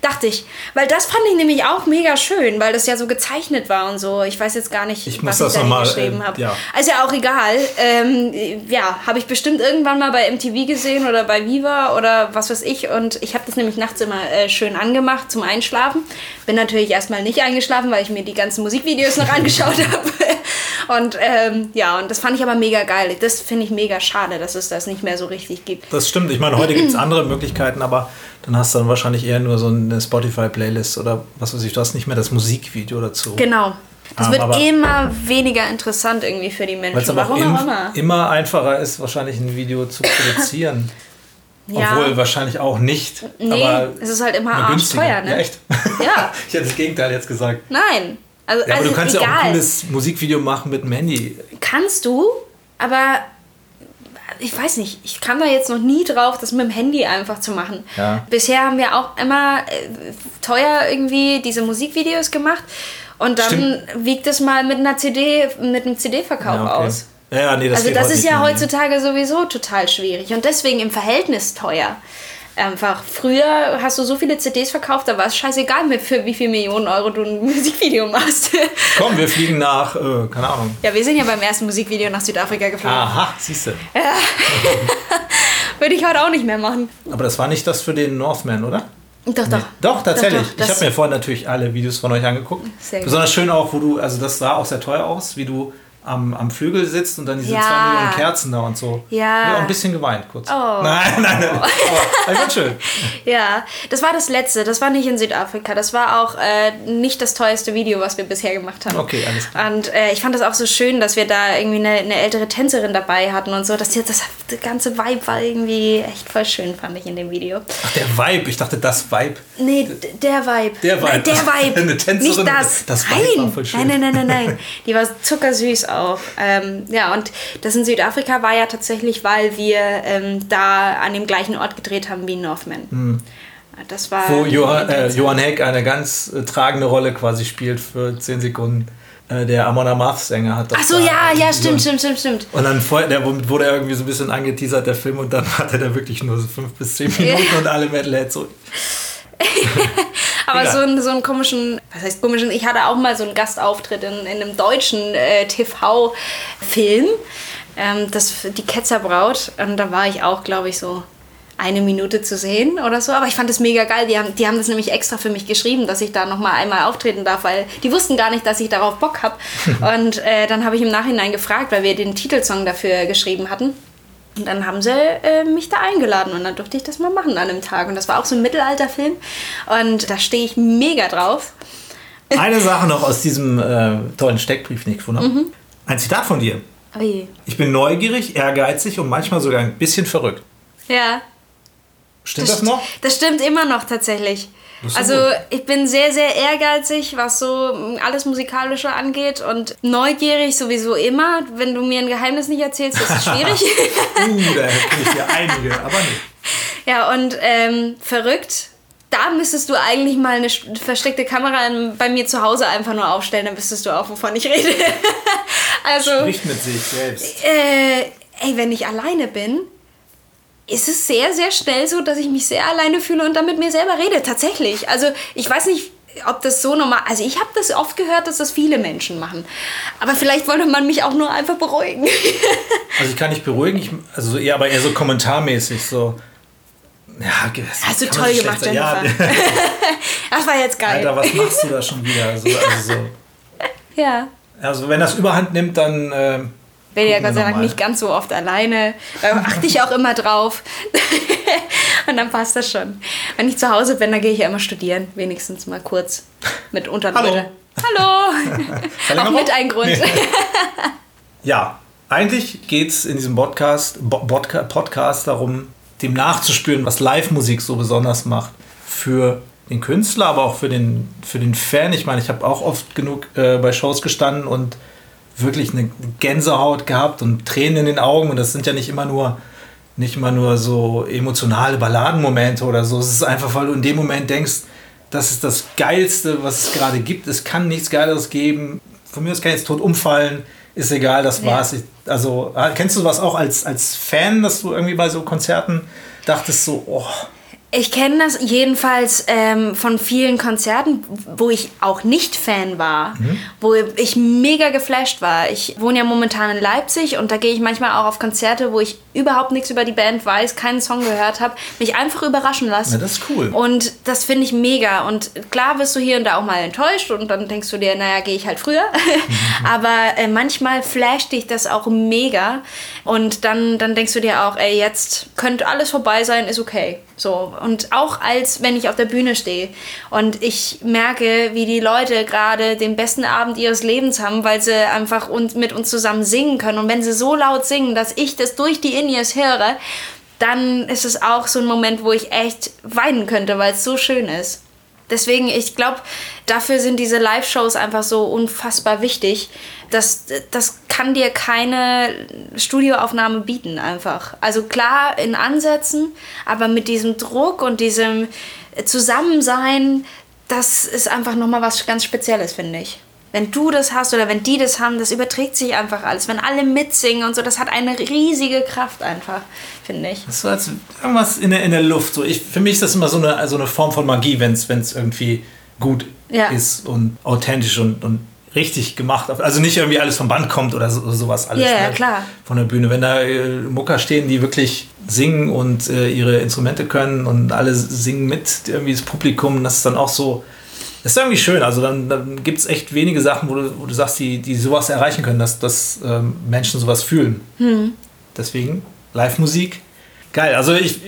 Dachte ich. Weil das fand ich nämlich auch mega schön, weil das ja so gezeichnet war und so. Ich weiß jetzt gar nicht, Ich was das ich da mal, geschrieben äh, habe. ja. Also ja auch egal. Ähm, ja, habe ich bestimmt irgendwann mal bei MTV gesehen oder bei Viva oder was weiß ich. Und ich habe das nämlich nachts immer äh, schön angemacht zum Einschlafen. Bin natürlich erstmal nicht eingeschlafen, weil ich mir die ganzen Musikvideos noch angeschaut habe. Und ähm, ja, und das fand ich aber mega geil. Das finde ich mega schade, dass es das nicht mehr so richtig gibt. Das stimmt. Ich meine, heute gibt es andere Möglichkeiten, aber dann hast du dann wahrscheinlich eher nur so eine Spotify-Playlist oder was weiß ich. Du hast nicht mehr das Musikvideo dazu. Genau. Das Ähm, wird immer weniger interessant irgendwie für die Menschen. Warum auch immer. immer einfacher ist, wahrscheinlich ein Video zu produzieren. Ja. Obwohl wahrscheinlich auch nicht. Nee, aber es ist halt immer arschteuer, ne? Ja, echt? Ja. ich hätte das Gegenteil jetzt gesagt. Nein. Also, Ja, aber also du kannst egal. ja auch ein cooles Musikvideo machen mit dem Handy. Kannst du, aber ich weiß nicht, ich kam da jetzt noch nie drauf, das mit dem Handy einfach zu machen. Ja. Bisher haben wir auch immer äh, teuer irgendwie diese Musikvideos gemacht und dann Stimmt. wiegt es mal mit einer CD, mit einem CD-Verkauf Ja, okay. aus. Ja, nee, das also das ist ja heutzutage sowieso total schwierig und deswegen im Verhältnis teuer. Einfach, früher hast du so viele CDs verkauft, da war es scheißegal, mit für wie viel Millionen Euro du ein Musikvideo machst. Komm, wir fliegen nach, äh, keine Ahnung. ja, wir sind ja beim ersten Musikvideo nach Südafrika geflogen. Aha, siehst du. Würde ich heute auch nicht mehr machen. Aber das war nicht das für den Northman, oder? Doch, doch. Doch, tatsächlich. Doch, doch, ich habe mir vorhin natürlich alle Videos von euch angeguckt. Sehr gut. Besonders schön auch, wo du, also das sah auch sehr teuer aus, wie du am, am Flügel sitzt und dann diese Ja. zwei Millionen Kerzen da und so. Ja. auch ein bisschen geweint kurz. Oh. Nein, nein, nein. Aber das war schön. Ja, das war das letzte. Das war nicht in Südafrika. Das war auch äh, nicht das teuerste Video, was wir bisher gemacht haben. Okay, alles klar. Und äh, ich fand das auch so schön, dass wir da irgendwie eine, eine ältere Tänzerin dabei hatten und so. Das, das, das ganze Vibe war irgendwie echt voll schön, fand ich in dem Video. Ach, der Vibe. Ich dachte, das Vibe. Nee, der Vibe. Der Vibe. Nein, der Vibe. Eine Tänzerin. Nicht das. Das Vibe nein. war voll schön. nein, nein, nein, nein, nein. Die war zuckersüß auch. Ähm, ja, und das in Südafrika war ja tatsächlich, weil wir ähm, da an dem gleichen Ort gedreht haben wie Northman. Das war. Wo Johann, äh, Johann Heck eine ganz äh, tragende Rolle quasi spielt für 10 Sekunden. Äh, der Amon Amarth-Sänger hat das. Ach so, da ja, ja, stimmt, stimmt, stimmt, stimmt. Und dann vorher, der wurde ja irgendwie so ein bisschen angeteasert, der Film, und dann hatte der wirklich nur so fünf bis zehn Minuten und alle Metalheads so. Aber so einen, so einen komischen, was heißt komischen, ich hatte auch mal so einen Gastauftritt in, in einem deutschen äh, TV-Film, ähm, das die Ketzerbraut. Und da war ich auch, glaube ich, so eine Minute zu sehen oder so. Aber ich fand das mega geil. Die haben, die haben das nämlich extra für mich geschrieben, dass ich da nochmal einmal auftreten darf, weil die wussten gar nicht, dass ich darauf Bock habe. Und äh, dann habe ich im Nachhinein gefragt, weil wir den Titelsong dafür geschrieben hatten. Und dann haben sie äh, mich da eingeladen und dann durfte ich das mal machen an einem Tag. Und das war auch so ein Mittelalterfilm. Und da stehe ich mega drauf. Eine Sache noch aus diesem äh, tollen Steckbrief, den ich gefunden habe. Mhm. Ein Zitat von dir. Oh je. Ich bin neugierig, ehrgeizig und manchmal sogar ein bisschen verrückt. Ja. Stimmt das, noch? Das stimmt immer noch tatsächlich. Also gut. ich bin sehr, sehr ehrgeizig, was so alles Musikalische angeht und neugierig sowieso immer. Wenn du mir ein Geheimnis nicht erzählst, ist es schwierig. Uh, da kenne ich ja einige, aber nicht. ja, und ähm, verrückt. Da müsstest du eigentlich mal eine versteckte Kamera bei mir zu Hause einfach nur aufstellen, dann wüsstest du auch, wovon ich rede. also, Spricht mit sich selbst. äh, ey, wenn ich alleine bin, ist es sehr, sehr schnell so, dass ich mich sehr alleine fühle und dann mit mir selber rede. Tatsächlich. Also ich weiß nicht, ob das so normal... Also ich habe das oft gehört, dass das viele Menschen machen. Aber vielleicht wollte man mich auch nur einfach beruhigen. Also ich kann nicht beruhigen, ich, also eher, aber eher so kommentarmäßig, so. Ja, das Hast du toll so gemacht. Jennifer. das war jetzt Ja, geil. Alter, was machst du da schon wieder? So, also, so. ja. also wenn das überhand nimmt, dann... ähm, Bin ja Gott sei Dank nicht ganz so oft alleine. Da achte ich auch immer drauf. Und dann passt das schon. Wenn ich zu Hause bin, dann gehe ich ja immer studieren. Wenigstens mal kurz mit Unterbrille. Hallo! auch Verlängerung? mit ein Grund. Ja, eigentlich geht es in diesem Podcast, Podcast darum, dem nachzuspüren, was Live-Musik so besonders macht. Für den Künstler, aber auch für den, für den Fan. Ich meine, ich habe auch oft genug äh, bei Shows gestanden und wirklich eine Gänsehaut gehabt und Tränen in den Augen. Und das sind ja nicht immer nur, nicht immer nur so emotionale Balladenmomente oder so. Es ist einfach, weil du in dem Moment denkst, das ist das Geilste, was es gerade gibt. Es kann nichts Geileres geben. Von mir aus kann ich jetzt tot umfallen. Ist egal, das war's. Ja. also, ah, kennst du was auch als, als Fan, dass du irgendwie bei so Konzerten dachtest, so, oh, ich kenne das jedenfalls ähm, von vielen Konzerten, wo ich auch nicht Fan war, mhm. wo ich mega geflasht war. Ich wohne ja momentan in Leipzig und da gehe ich manchmal auch auf Konzerte, wo ich überhaupt nichts über die Band weiß, keinen Song gehört habe, mich einfach überraschen lassen. Ja, das ist cool. Und das finde ich mega. Und klar wirst du hier und da auch mal enttäuscht und dann denkst du dir, naja, gehe ich halt früher. Mhm. Aber äh, manchmal flasht dich das auch mega. Und dann, dann denkst du dir auch, ey, jetzt könnte alles vorbei sein, ist okay. So, und auch als wenn ich auf der Bühne stehe und ich merke, wie die Leute gerade den besten Abend ihres Lebens haben, weil sie einfach und mit uns zusammen singen können. Und wenn sie so laut singen, dass ich das durch die In-Ears höre, dann ist es auch so ein Moment, wo ich echt weinen könnte, weil es so schön ist. Deswegen, ich glaube, dafür sind diese Live-Shows einfach so unfassbar wichtig. Das, das kann dir keine Studioaufnahme bieten, einfach. Also klar in Ansätzen, aber mit diesem Druck und diesem Zusammensein, das ist einfach nochmal was ganz Spezielles, finde ich. Wenn du das hast oder wenn die das haben, das überträgt sich einfach alles. Wenn alle mitsingen und so, das hat eine riesige Kraft einfach, finde ich. Das ist so als irgendwas in der, in der Luft. So ich, für mich ist das immer so eine, so eine Form von Magie, wenn es irgendwie gut ja. ist und authentisch und, und richtig gemacht. Also nicht irgendwie alles vom Band kommt oder so, sowas alles. Ja, ne? klar. Von der Bühne. Wenn da äh, Mucker stehen, die wirklich singen und äh, ihre Instrumente können und alle singen mit, irgendwie das Publikum, das ist dann auch so das ist irgendwie schön. Also dann, dann gibt es echt wenige Sachen, wo du, wo du sagst, die, die sowas erreichen können, dass, dass ähm, Menschen sowas fühlen. Hm. Deswegen Live-Musik. Geil. Also ich,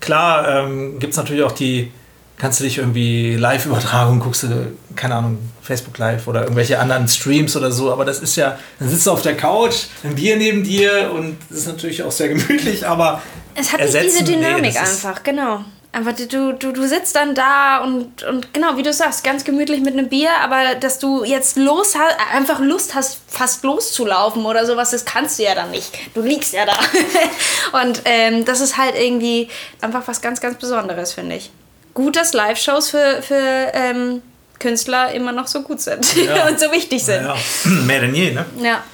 klar ähm, gibt es natürlich auch die, kannst du dich irgendwie Live-Übertragung, guckst du, keine Ahnung, Facebook Live oder irgendwelche anderen Streams oder so, aber das ist ja, dann sitzt du auf der Couch, ein Bier neben dir und das ist natürlich auch sehr gemütlich, aber es hat nicht diese Dynamik nee, einfach, genau. Einfach, du, du, du sitzt dann da und, und genau, wie du sagst, ganz gemütlich mit einem Bier, aber dass du jetzt los hast, einfach Lust hast, fast loszulaufen oder sowas, das kannst du ja dann nicht. Du liegst ja da. und ähm, das ist halt irgendwie einfach was ganz, ganz Besonderes, finde ich. Gut, dass Live-Shows für, für ähm, Künstler immer noch so gut sind ja. und so wichtig sind. Ja, ja. Mehr denn je, ne? Ja.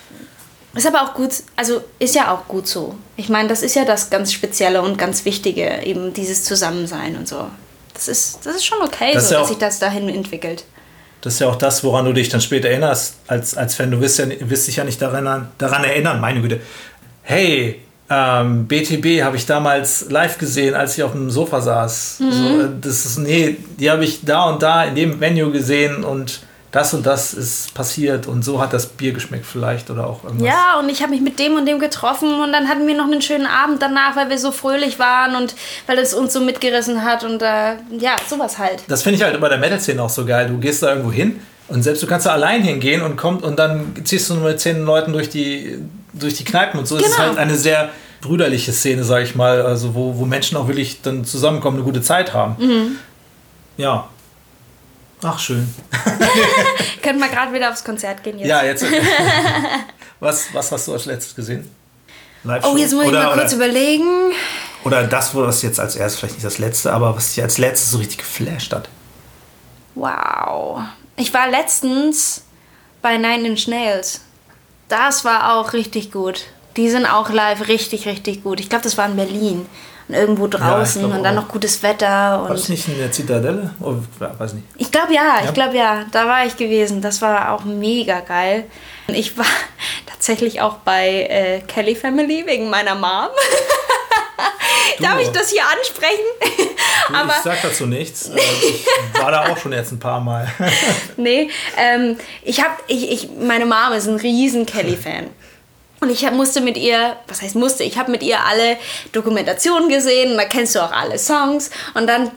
Ist aber auch gut, also ist ja auch gut so. Ich meine, das ist ja das ganz Spezielle und ganz Wichtige, eben dieses Zusammensein und so. Das ist, das ist schon okay, das so, ja dass sich das dahin entwickelt. Das ist ja auch das, woran du dich dann später erinnerst als, als Fan. Du wirst, ja, wirst dich ja nicht daran, daran erinnern, meine Güte. Hey, ähm, BTB habe ich damals live gesehen, als ich auf dem Sofa saß. Mhm. So, das ist, nee, die habe ich da und da in dem Venue gesehen und das und das ist passiert und so hat das Bier geschmeckt vielleicht oder auch irgendwas. Ja, und ich habe mich mit dem und dem getroffen und dann hatten wir noch einen schönen Abend danach, weil wir so fröhlich waren und weil es uns so mitgerissen hat und äh, ja, sowas halt. Das finde ich halt bei der Metal-Szene auch so geil. Du gehst da irgendwo hin und selbst du kannst da allein hingehen und kommt und dann ziehst du nur mit zehn Leuten durch die, durch die Kneipen und so. Genau. Es ist genau. halt eine sehr brüderliche Szene, sage ich mal, also wo, wo Menschen auch wirklich dann zusammenkommen, eine gute Zeit haben. Mhm. Ja, Ach, schön. Können wir gerade wieder aufs Konzert gehen jetzt? Ja, jetzt. was, was hast du als letztes gesehen? Live oh, jetzt muss oder, ich mal kurz oder, überlegen. Oder das, wo das jetzt als erstes, vielleicht nicht das letzte, aber was dich als letztes so richtig geflasht hat. Wow. Ich war letztens bei Nine Inch Nails. Das war auch richtig gut. Die sind auch live richtig, richtig gut. Ich glaube, das war in Berlin irgendwo draußen ja, und dann noch gutes Wetter. Und war das nicht in der Zitadelle? Oh, weiß nicht. Ich glaube ja, ja, ich glaube ja, da war ich gewesen. Das war auch mega geil. Ich war tatsächlich auch bei äh, Kelly Family wegen meiner Mom. Darf ich das hier ansprechen? Du, Aber, ich sag dazu nichts. Äh, ich war da auch schon jetzt ein paar Mal. nee, ähm, ich habe, ich, ich, meine Mom ist ein riesen Kelly-Fan. Und ich musste mit ihr, was heißt musste, ich habe mit ihr alle Dokumentationen gesehen da kennst du auch alle Songs. Und dann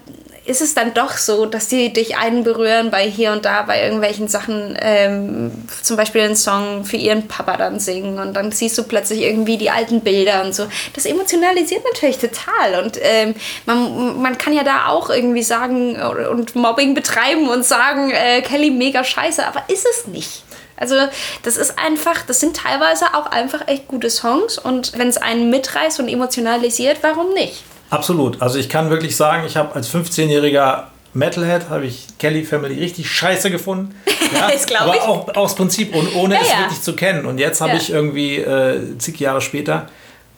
ist es dann doch so, dass die dich einen berühren bei hier und da, bei irgendwelchen Sachen, ähm, zum Beispiel einen Song für ihren Papa dann singen und dann siehst du plötzlich irgendwie die alten Bilder und so. Das emotionalisiert natürlich total und ähm, man, man kann ja da auch irgendwie sagen und Mobbing betreiben und sagen, äh, Kelly mega scheiße, aber ist es nicht. Also das ist einfach, das sind teilweise auch einfach echt gute Songs und wenn es einen mitreißt und emotionalisiert, warum nicht? Absolut. Also ich kann wirklich sagen, ich habe als 15-jähriger Metalhead habe ich Kelly Family richtig scheiße gefunden. Ja, das glaube aber ich. auch aus Prinzip und ohne Ja, es ja. wirklich zu kennen. Und jetzt habe ich irgendwie äh, zig Jahre später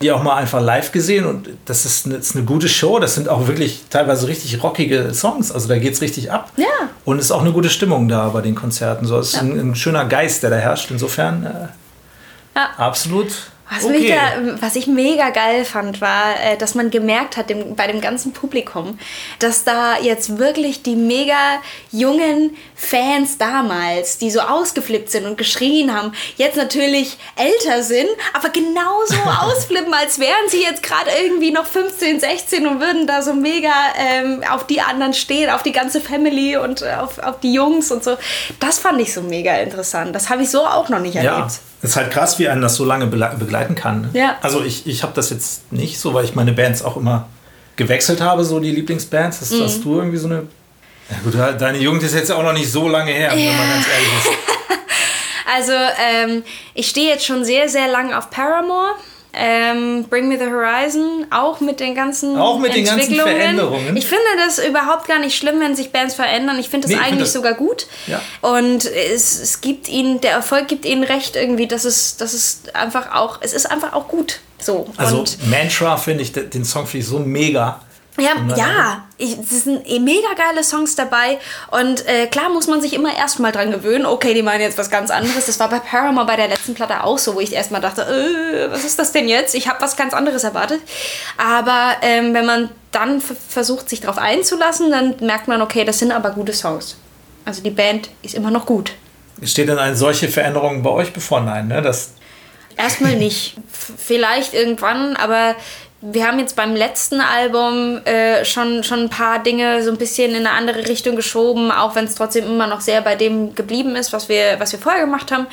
die auch mal einfach live gesehen und das ist eine, ist eine gute Show. Das sind auch wirklich teilweise richtig rockige Songs. Also da geht es richtig ab. Ja. Und es ist auch eine gute Stimmung da bei den Konzerten. So, es ist ein, ein schöner Geist, der da herrscht. Insofern äh, Ja. absolut. Was, okay. mega, was ich mega geil fand, war, äh, dass man gemerkt hat dem, bei dem ganzen Publikum, dass da jetzt wirklich die mega jungen Fans damals, die so ausgeflippt sind und geschrien haben, jetzt natürlich älter sind, aber genauso ausflippen, als wären sie jetzt gerade irgendwie noch 15, 16 und würden da so mega ähm, auf die anderen stehen, auf die ganze Family und äh, auf, auf die Jungs und so. Das fand ich so mega interessant. Das habe ich so auch noch nicht Ja, erlebt. Ist halt krass, wie einen das so lange begleiten kann. ne? Ja. Also ich, ich habe das jetzt nicht so, weil ich meine Bands auch immer gewechselt habe, so die Lieblingsbands. Hast, Mhm. hast du irgendwie so eine... Ja gut, deine Jugend ist jetzt auch noch nicht so lange her, wenn man ganz ehrlich ist. Also, ähm, ich stehe jetzt schon sehr, sehr lang auf Paramore. Ähm, Bring Me the Horizon, auch mit den ganzen Auch mit den ganzen Entwicklungen. Veränderungen. Ich finde das überhaupt gar nicht schlimm, wenn sich Bands verändern. Ich finde das Nee, ich find eigentlich das- sogar gut. Ja. Und es, es gibt ihnen, der Erfolg gibt ihnen recht irgendwie, dass es, dass es einfach auch, es ist einfach auch gut. So. Also Und Mantra finde ich, den Song finde ich so mega. Ja, ja, ich, es sind eh mega geile Songs dabei und äh, klar muss man sich immer erstmal dran gewöhnen. Okay, die meinen jetzt was ganz anderes. Das war bei Paramore bei der letzten Platte auch so, wo ich erstmal dachte, äh, was ist das denn jetzt? Ich habe was ganz anderes erwartet. Aber ähm, wenn man dann versucht, sich darauf einzulassen, dann merkt man, okay, das sind aber gute Songs. Also die Band ist immer noch gut. Steht denn eine solche Veränderung bei euch bevor? Nein, ne? Das, Erstmal nicht. Vielleicht irgendwann, aber wir haben jetzt beim letzten Album äh, schon, schon ein paar Dinge so ein bisschen in eine andere Richtung geschoben, auch wenn es trotzdem immer noch sehr bei dem geblieben ist, was wir, was wir vorher gemacht haben.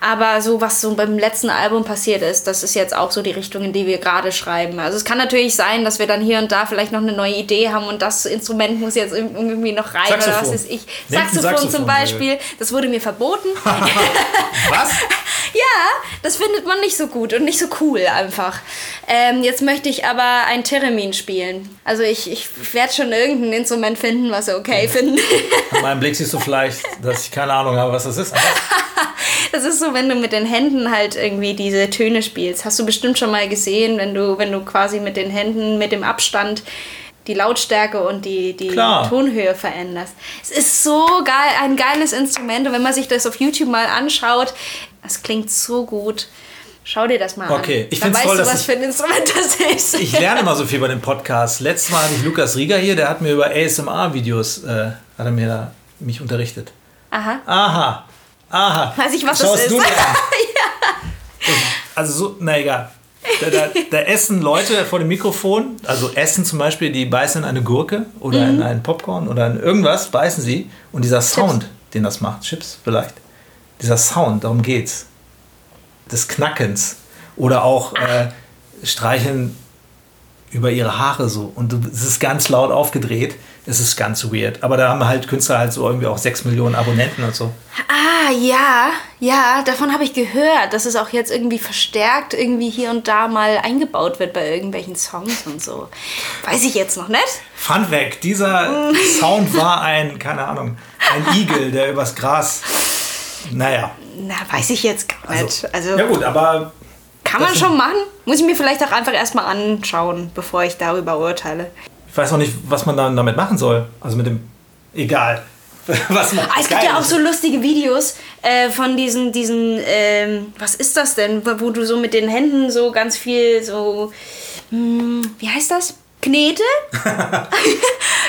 Aber so, was so beim letzten Album passiert ist, das ist jetzt auch so die Richtung, in die wir gerade schreiben. Also es kann natürlich sein, dass wir dann hier und da vielleicht noch eine neue Idee haben und das Instrument muss jetzt irgendwie noch rein oder Saxophon. was ist ich. Saxophon, Saxophon, zum Beispiel, das wurde mir verboten. was? Ja, das findet man nicht so gut und nicht so cool einfach. Ähm, jetzt möchte ich aber ein Theremin spielen. Also ich, ich werde schon irgendein Instrument finden, was sie okay finden. An meinem Blick siehst du vielleicht, dass ich keine Ahnung habe, was das ist. Das ist so, wenn du mit den Händen halt irgendwie diese Töne spielst. Hast du bestimmt schon mal gesehen, wenn du, wenn du quasi mit den Händen, mit dem Abstand die Lautstärke und die, die Klar. Tonhöhe veränderst. Es ist so geil, ein geiles Instrument. Und wenn man sich das auf YouTube mal anschaut, das klingt so gut. Schau dir das mal Okay, an. ich Dann find's weißt toll, du, dass was ich- für ein Instrument das ist. ich lerne immer so viel bei dem Podcast. Letztes Mal hatte ich Lukas Rieger hier, der hat mir über ASMR-Videos, äh, hat er mir da, mich unterrichtet. Aha. Aha, aha. Weiß ich, was Schaust das ist. du an. Also so, na egal. Da, da, da essen Leute vor dem Mikrofon, also essen zum Beispiel, die beißen in eine Gurke oder Mhm. in einen Popcorn oder in irgendwas, beißen sie. Und dieser Sound, den das macht, Chips vielleicht, dieser Sound, darum geht's. Des Knackens. Oder auch äh, streicheln über ihre Haare so. Und es ist ganz laut aufgedreht. Es ist ganz weird. Aber da haben halt Künstler halt so irgendwie auch 6 Millionen Abonnenten und so. Ah, ja, ja, davon habe ich gehört, dass es auch jetzt irgendwie verstärkt irgendwie hier und da mal eingebaut wird bei irgendwelchen Songs und so. Weiß ich jetzt noch nicht. Fun Fact, dieser Sound war ein, keine Ahnung, ein Igel, der übers Gras. Naja. Na, weiß ich jetzt gar nicht. Also, ja gut, aber kann man schon machen. Muss ich mir vielleicht auch einfach erstmal anschauen, bevor ich darüber urteile. ich weiß auch nicht, was man dann damit machen soll. Also mit dem. Egal. Was man, Ah, es gibt ja auch so lustige Videos äh, von diesen, diesen ähm, was ist das denn, wo du so mit den Händen so ganz viel so, hm, wie heißt das? Knete?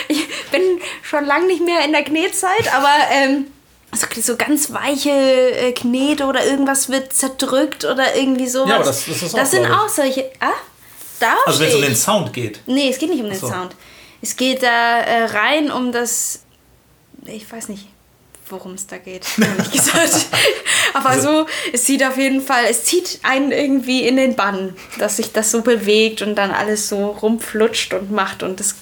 ich bin schon lange nicht mehr in der Knetzeit, aber ähm, so, so ganz weiche äh, Knete oder irgendwas wird zerdrückt oder irgendwie sowas. Ja, aber das- das ist auch, Das sind auch solche. Ah, da Also wenn es um den. Sound geht. Nee, es geht nicht um den so. Sound. es geht da äh, rein um das, ich weiß nicht, worum es da geht, ehrlich gesagt. Aber also, so, es sieht auf jeden Fall, es zieht einen irgendwie in den Bann, dass sich das so bewegt und dann alles so rumflutscht und macht und das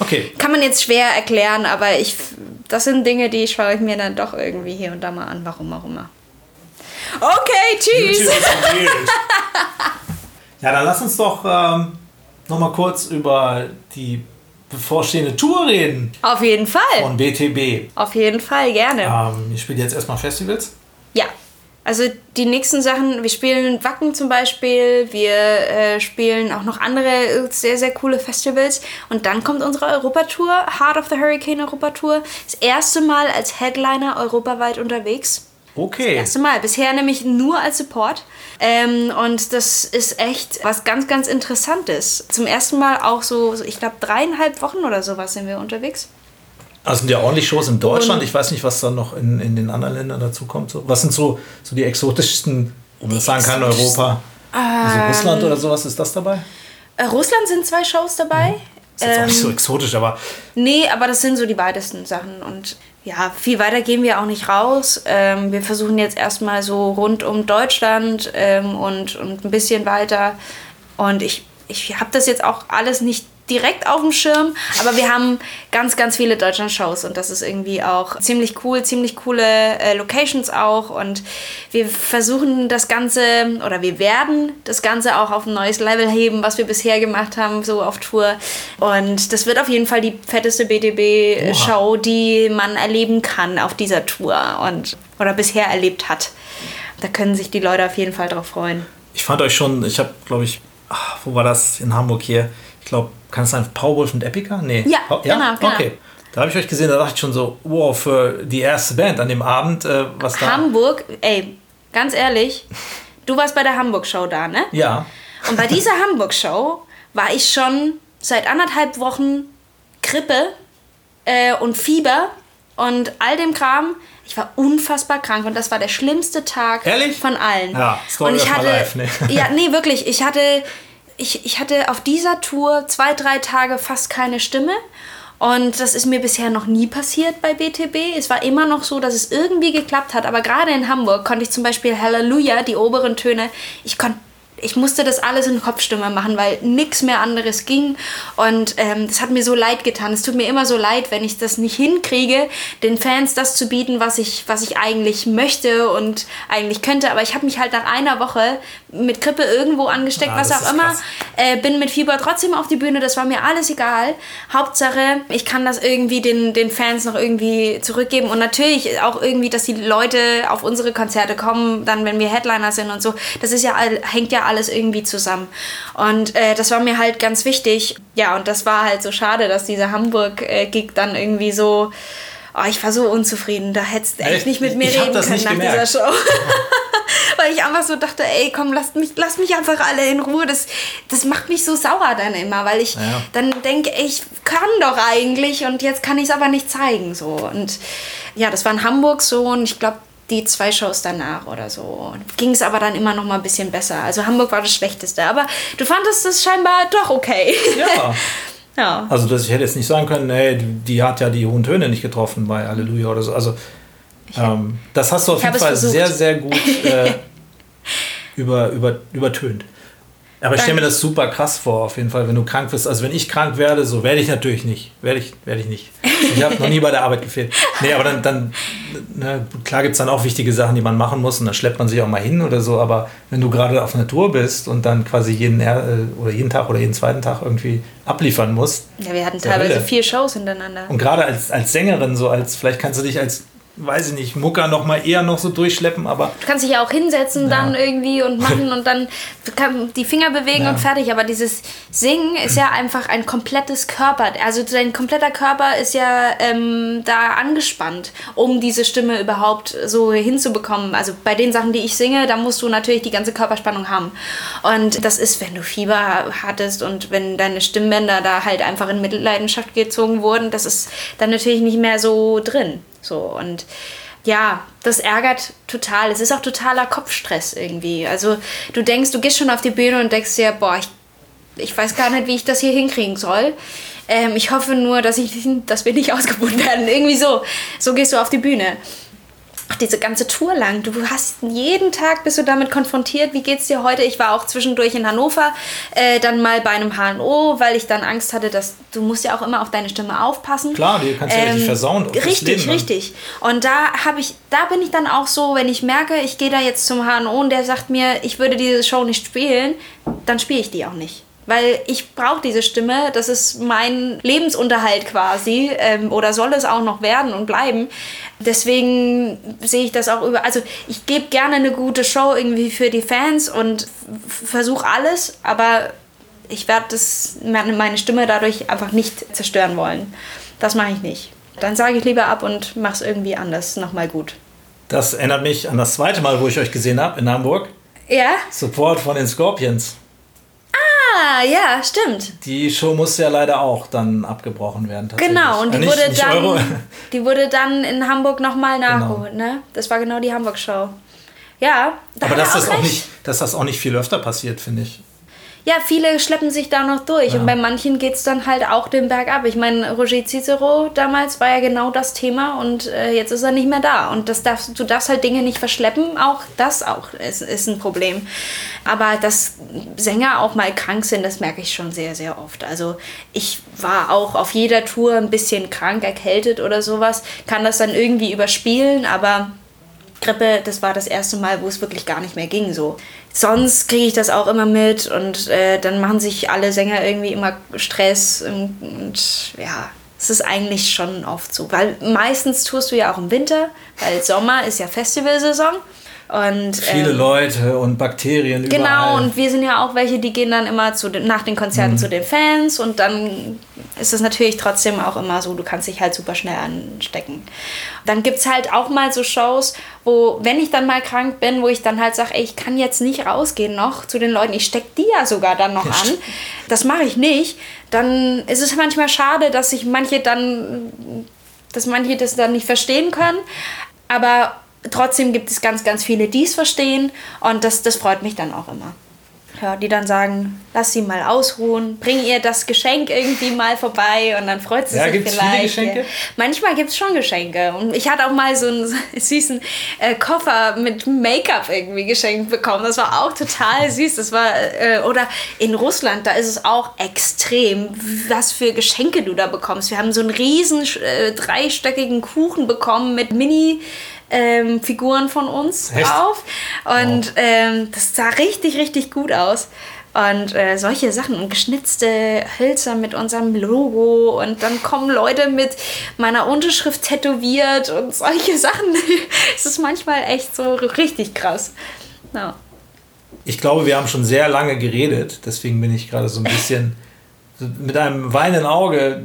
okay. kann man jetzt schwer erklären, aber ich, das sind Dinge, die schaue ich mir dann doch irgendwie hier und da mal an, warum auch immer. Okay, tschüss. ja, dann lass uns doch ähm, noch mal kurz über die bevorstehende Tour reden. Auf jeden Fall. Von BTB. Auf jeden Fall, gerne. Ähm, ihr spielt jetzt erstmal Festivals? Also die nächsten Sachen, wir spielen Wacken zum Beispiel, wir äh, spielen auch noch andere sehr, sehr coole Festivals. Und dann kommt unsere Europatour, Heart of the Hurricane Europatour. Das erste Mal als Headliner europaweit unterwegs. Okay. Das erste Mal. Bisher nämlich nur als Support. Ähm, und das ist echt was ganz, ganz Interessantes. Zum ersten Mal auch so ich glaube, dreieinhalb Wochen oder sowas sind wir unterwegs. Also sind ja ordentlich Shows in Deutschland. Und ich weiß nicht, was dann noch in, in den anderen Ländern dazu kommt. So, was sind so, so die exotischsten, um das sagen kann, Europa? Also Russland oder sowas, ist das dabei? Äh, Russland sind zwei Shows dabei. Mhm. Ist jetzt ähm, auch nicht so ähm, exotisch, aber. Nee, aber das sind so die weitesten Sachen. Und ja, viel weiter gehen wir auch nicht raus. Ähm, wir versuchen jetzt erstmal so rund um Deutschland ähm, und, und ein bisschen weiter. Und ich, ich habe das jetzt auch alles nicht direkt auf dem Schirm, aber wir haben ganz, ganz viele Deutschland-Shows und das ist irgendwie auch ziemlich cool, ziemlich coole äh, Locations auch und wir versuchen das Ganze oder wir werden das Ganze auch auf ein neues Level heben, was wir bisher gemacht haben, so auf Tour und das wird auf jeden Fall die fetteste BTB-Show, die man erleben kann auf dieser Tour und oder bisher erlebt hat. Da können sich die Leute auf jeden Fall drauf freuen. Ich fand euch schon, ich habe, glaube ich, ach, wo war das in Hamburg hier? Ich glaube, kann es sein Powerwolf und Epica? Nee. Ja, ja? genau, genau. Okay. Da habe ich euch gesehen, da dachte ich schon so, wow, für die erste Band an dem Abend, äh, was da. Hamburg, ey, ganz ehrlich, du warst bei der Hamburg-Show da, ne? Ja. Und bei dieser Hamburg-Show war ich schon seit anderthalb Wochen Grippe äh, und Fieber und all dem Kram. Ich war unfassbar krank und das war der schlimmste Tag Ehrlich? von allen. Ja, Story und ich hatte, live, ne? ja, nee, wirklich. Ich hatte ich, ich hatte auf dieser Tour zwei, drei Tage fast keine Stimme. Und das ist mir bisher noch nie passiert bei BTB. Es war immer noch so, dass es irgendwie geklappt hat. Aber gerade in Hamburg konnte ich zum Beispiel Halleluja, die oberen Töne, ich konnte ich musste das alles in Kopfstimme machen, weil nichts mehr anderes ging. Und ähm, das hat mir so leid getan. Es tut mir immer so leid, wenn ich das nicht hinkriege, den Fans das zu bieten, was ich, was ich eigentlich möchte und eigentlich könnte. Aber ich habe mich halt nach einer Woche mit Grippe irgendwo angesteckt, ja, was auch immer. Äh, bin mit Fieber trotzdem auf die Bühne. Das war mir alles egal. Hauptsache, ich kann das irgendwie den, den Fans noch irgendwie zurückgeben. Und natürlich auch irgendwie, dass die Leute auf unsere Konzerte kommen, dann wenn wir Headliner sind und so. Das ist ja, hängt ja alles irgendwie zusammen. Und äh, das war mir halt ganz wichtig. Ja, und das war halt so schade, dass dieser Hamburg-Gig dann irgendwie so. Oh, ich war so unzufrieden. Da hättest du echt nicht mit mir reden können nach gemerkt. dieser Show. Weil ich einfach so dachte, ey, komm, lasst mich, lasst mich einfach alle in Ruhe. Das, das macht mich so sauer dann immer, weil ich ja. dann denke, ich kann doch eigentlich und jetzt kann ich es aber nicht zeigen. So. Und ja, das war in Hamburg so und ich glaube, die zwei Shows danach oder so. Ging es aber dann immer noch mal ein bisschen besser. Also Hamburg war das Schlechteste. Aber du fandest es scheinbar doch okay. Ja. ja. Also dass ich hätte jetzt nicht sagen können, hey, die hat ja die hohen Töne nicht getroffen bei Halleluja oder so. Also ähm, das hast du auf jeden Fall sehr, sehr gut äh, über, über, übertönt. Aber ich stelle mir das super krass vor, auf jeden Fall, wenn du krank bist. Also wenn ich krank werde, so werde ich natürlich nicht. Werde ich, werde ich nicht. Ich habe noch nie bei der Arbeit gefehlt. Nee, aber dann, dann ne, klar gibt es dann auch wichtige Sachen, die man machen muss und dann schleppt man sich auch mal hin oder so. Aber wenn du gerade auf einer Tour bist und dann quasi jeden, äh, oder jeden Tag oder jeden zweiten Tag irgendwie abliefern musst. Ja, wir hatten teilweise Hölle. vier Shows hintereinander. Und gerade als, als Sängerin, so als, vielleicht kannst du dich als weiß ich nicht, Mucker noch mal eher noch so durchschleppen, aber... Du kannst dich ja auch hinsetzen ja. dann irgendwie und machen und dann die Finger bewegen ja. und fertig, aber dieses Singen ist ja einfach ein komplettes Körper, also dein kompletter Körper ist ja ähm, da angespannt, um diese Stimme überhaupt so hinzubekommen. Also bei den Sachen, die ich singe, da musst du natürlich die ganze Körperspannung haben und das ist, wenn du Fieber hattest und wenn deine Stimmbänder da halt einfach in Mitleidenschaft gezogen wurden, das ist dann natürlich nicht mehr so drin. So und ja, das ärgert total. Es ist auch totaler Kopfstress irgendwie. Also du denkst, du gehst schon auf die Bühne und denkst dir, boah, ich Ich weiß gar nicht, wie ich das hier hinkriegen soll. Ähm, ich hoffe nur, dass, ich, dass wir nicht ausgebucht werden. Irgendwie so. So gehst du auf die Bühne. Ach, diese ganze Tour lang. Du hast jeden Tag bist du damit konfrontiert. Wie geht's dir heute? Ich war auch zwischendurch in Hannover, äh, dann mal bei einem HNO, weil ich dann Angst hatte, dass du musst ja auch immer auf deine Stimme aufpassen. Klar, die kannst du ähm, ja richtig versauen. Richtig, Leben, richtig. Und da habe ich, da bin ich dann auch so, wenn ich merke, ich gehe da jetzt zum HNO und der sagt mir, ich würde diese Show nicht spielen, dann spiele ich die auch nicht weil ich brauche diese Stimme, das ist mein Lebensunterhalt quasi ähm, oder soll es auch noch werden und bleiben. Deswegen sehe ich das auch über, also ich gebe gerne eine gute Show irgendwie für die Fans und versuche alles, aber ich werde meine Stimme dadurch einfach nicht zerstören wollen. Das mache ich nicht. Dann sage ich lieber ab und mache es irgendwie anders, nochmal gut. Das erinnert mich an das zweite Mal, wo ich euch gesehen habe in Hamburg. Ja. Support von den Scorpions. Ah, ja, stimmt. Die Show musste ja leider auch dann abgebrochen werden. Genau, und die, nicht, wurde, nicht dann, die wurde dann in Hamburg nochmal genau. nachgeholt. Genau. Ne? Das war genau die Hamburg-Show. Ja, da Aber dass das, auch nicht, dass das auch nicht viel öfter passiert, finde ich ja, viele schleppen sich da noch durch ja. und bei manchen geht es dann halt auch den Berg ab. Ich meine, Roger Cicero damals war ja genau das Thema und äh, jetzt ist er nicht mehr da. Und das darfst, du darfst halt Dinge nicht verschleppen, auch das auch ist, ist ein Problem. Aber dass Sänger auch mal krank sind, das merke ich schon sehr, sehr oft. Also ich war auch auf jeder Tour ein bisschen krank, erkältet oder sowas, kann das dann irgendwie überspielen, aber Grippe, das war das erste Mal, wo es wirklich gar nicht mehr ging. So. Sonst kriege ich das auch immer mit und äh, dann machen sich alle Sänger irgendwie immer Stress und, und ja, es ist eigentlich schon oft so. Weil meistens tust du ja auch im Winter, weil Sommer ist ja Festivalsaison. Und, Viele ähm, Leute und Bakterien genau, überall. Genau, und wir sind ja auch welche, die gehen dann immer zu den, nach den Konzerten mhm. zu den Fans und dann ist es natürlich trotzdem auch immer so, du kannst dich halt super schnell anstecken. Dann gibt es halt auch mal so Shows, wo, wenn ich dann mal krank bin, wo ich dann halt sage, ich kann jetzt nicht rausgehen noch zu den Leuten, ich stecke die ja sogar dann noch an, das mache ich nicht, dann ist es manchmal schade, dass sich manche dann, dass manche das dann nicht verstehen können, aber trotzdem gibt es ganz, ganz viele, die es verstehen und das, das freut mich dann auch immer. Ja, die dann sagen, lass sie mal ausruhen, bring ihr das Geschenk irgendwie mal vorbei und dann freut sie ja, sich gibt's vielleicht. Viele Geschenke? Manchmal gibt es schon Geschenke. Und ich hatte auch mal so einen süßen äh, Koffer mit Make-up irgendwie geschenkt bekommen. Das war auch total süß. Das war, äh, oder in Russland, da ist es auch extrem, was für Geschenke du da bekommst. Wir haben so einen riesen äh, dreistöckigen Kuchen bekommen mit Mini- ähm, Figuren von uns Echt? drauf. Und oh. ähm, das sah richtig, richtig gut aus. Und äh, solche Sachen und geschnitzte Hölzer mit unserem Logo und dann kommen Leute mit meiner Unterschrift tätowiert und solche Sachen. es ist manchmal echt so richtig krass. Ja. Ich glaube, wir haben schon sehr lange geredet, deswegen bin ich gerade so ein bisschen mit einem weinenden Auge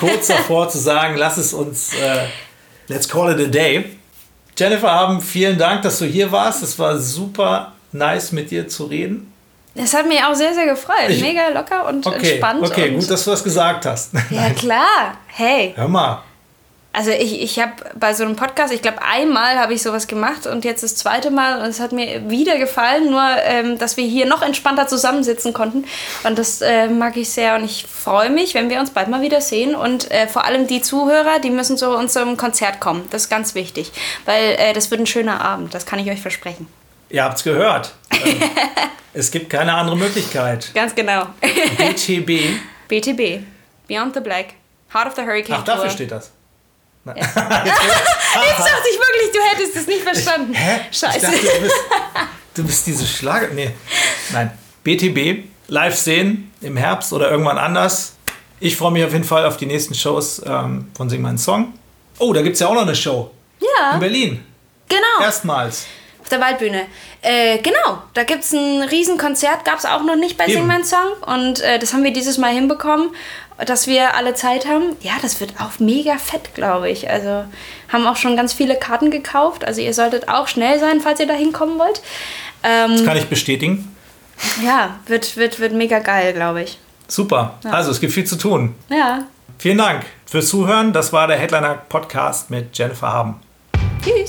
kurz davor zu sagen, lass es uns, äh, let's call it a day. Jennifer Abend, vielen Dank, dass du hier warst. Es war super nice, mit dir zu reden. Es hat mich auch sehr, sehr gefreut. Mega locker und okay, entspannt. Okay, gut, dass du das gesagt hast. Ja, klar. Hey. Hör mal. Also ich, ich habe bei so einem Podcast, ich glaube einmal habe ich sowas gemacht und jetzt das zweite Mal und es hat mir wieder gefallen, nur ähm, dass wir hier noch entspannter zusammensitzen konnten und das äh, mag ich sehr und ich freue mich, wenn wir uns bald mal wieder sehen und äh, vor allem die Zuhörer, die müssen zu unserem Konzert kommen, das ist ganz wichtig, weil äh, das wird ein schöner Abend, das kann ich euch versprechen. Ihr habt es gehört. Ähm, es gibt keine andere Möglichkeit. Ganz genau. BTB. BTB. Beyond the Black. Heart of the Hurricane Ach, dafür Tour. steht das. Ja. Jetzt, dachte ich wirklich, du hättest es nicht verstanden. Ich, hä? Scheiße. Dachte, du, bist, du bist diese Schlager. Nee. Nein. BTB, live sehen im Herbst oder irgendwann anders. Ich freue mich auf jeden Fall auf die nächsten Shows ähm, von Sing meinen Song. Oh, da gibt es ja auch noch eine Show. Ja. In Berlin. Genau. Erstmals. Auf der Waldbühne. Äh, genau, da gibt es ein Riesenkonzert, gab es auch noch nicht bei Eben. Sing mein Song. Und äh, das haben wir dieses Mal hinbekommen dass wir alle Zeit haben. Ja, das wird auch mega fett, glaube ich. Also haben auch schon ganz viele Karten gekauft. Also ihr solltet auch schnell sein, falls ihr da hinkommen wollt. Ähm, das kann ich bestätigen. Ja, wird, wird, wird mega geil, glaube ich. Super. Ja. Also es gibt viel zu tun. Ja. Vielen Dank fürs Zuhören. Das war der Headliner Podcast mit Jennifer Haben. Tschüss.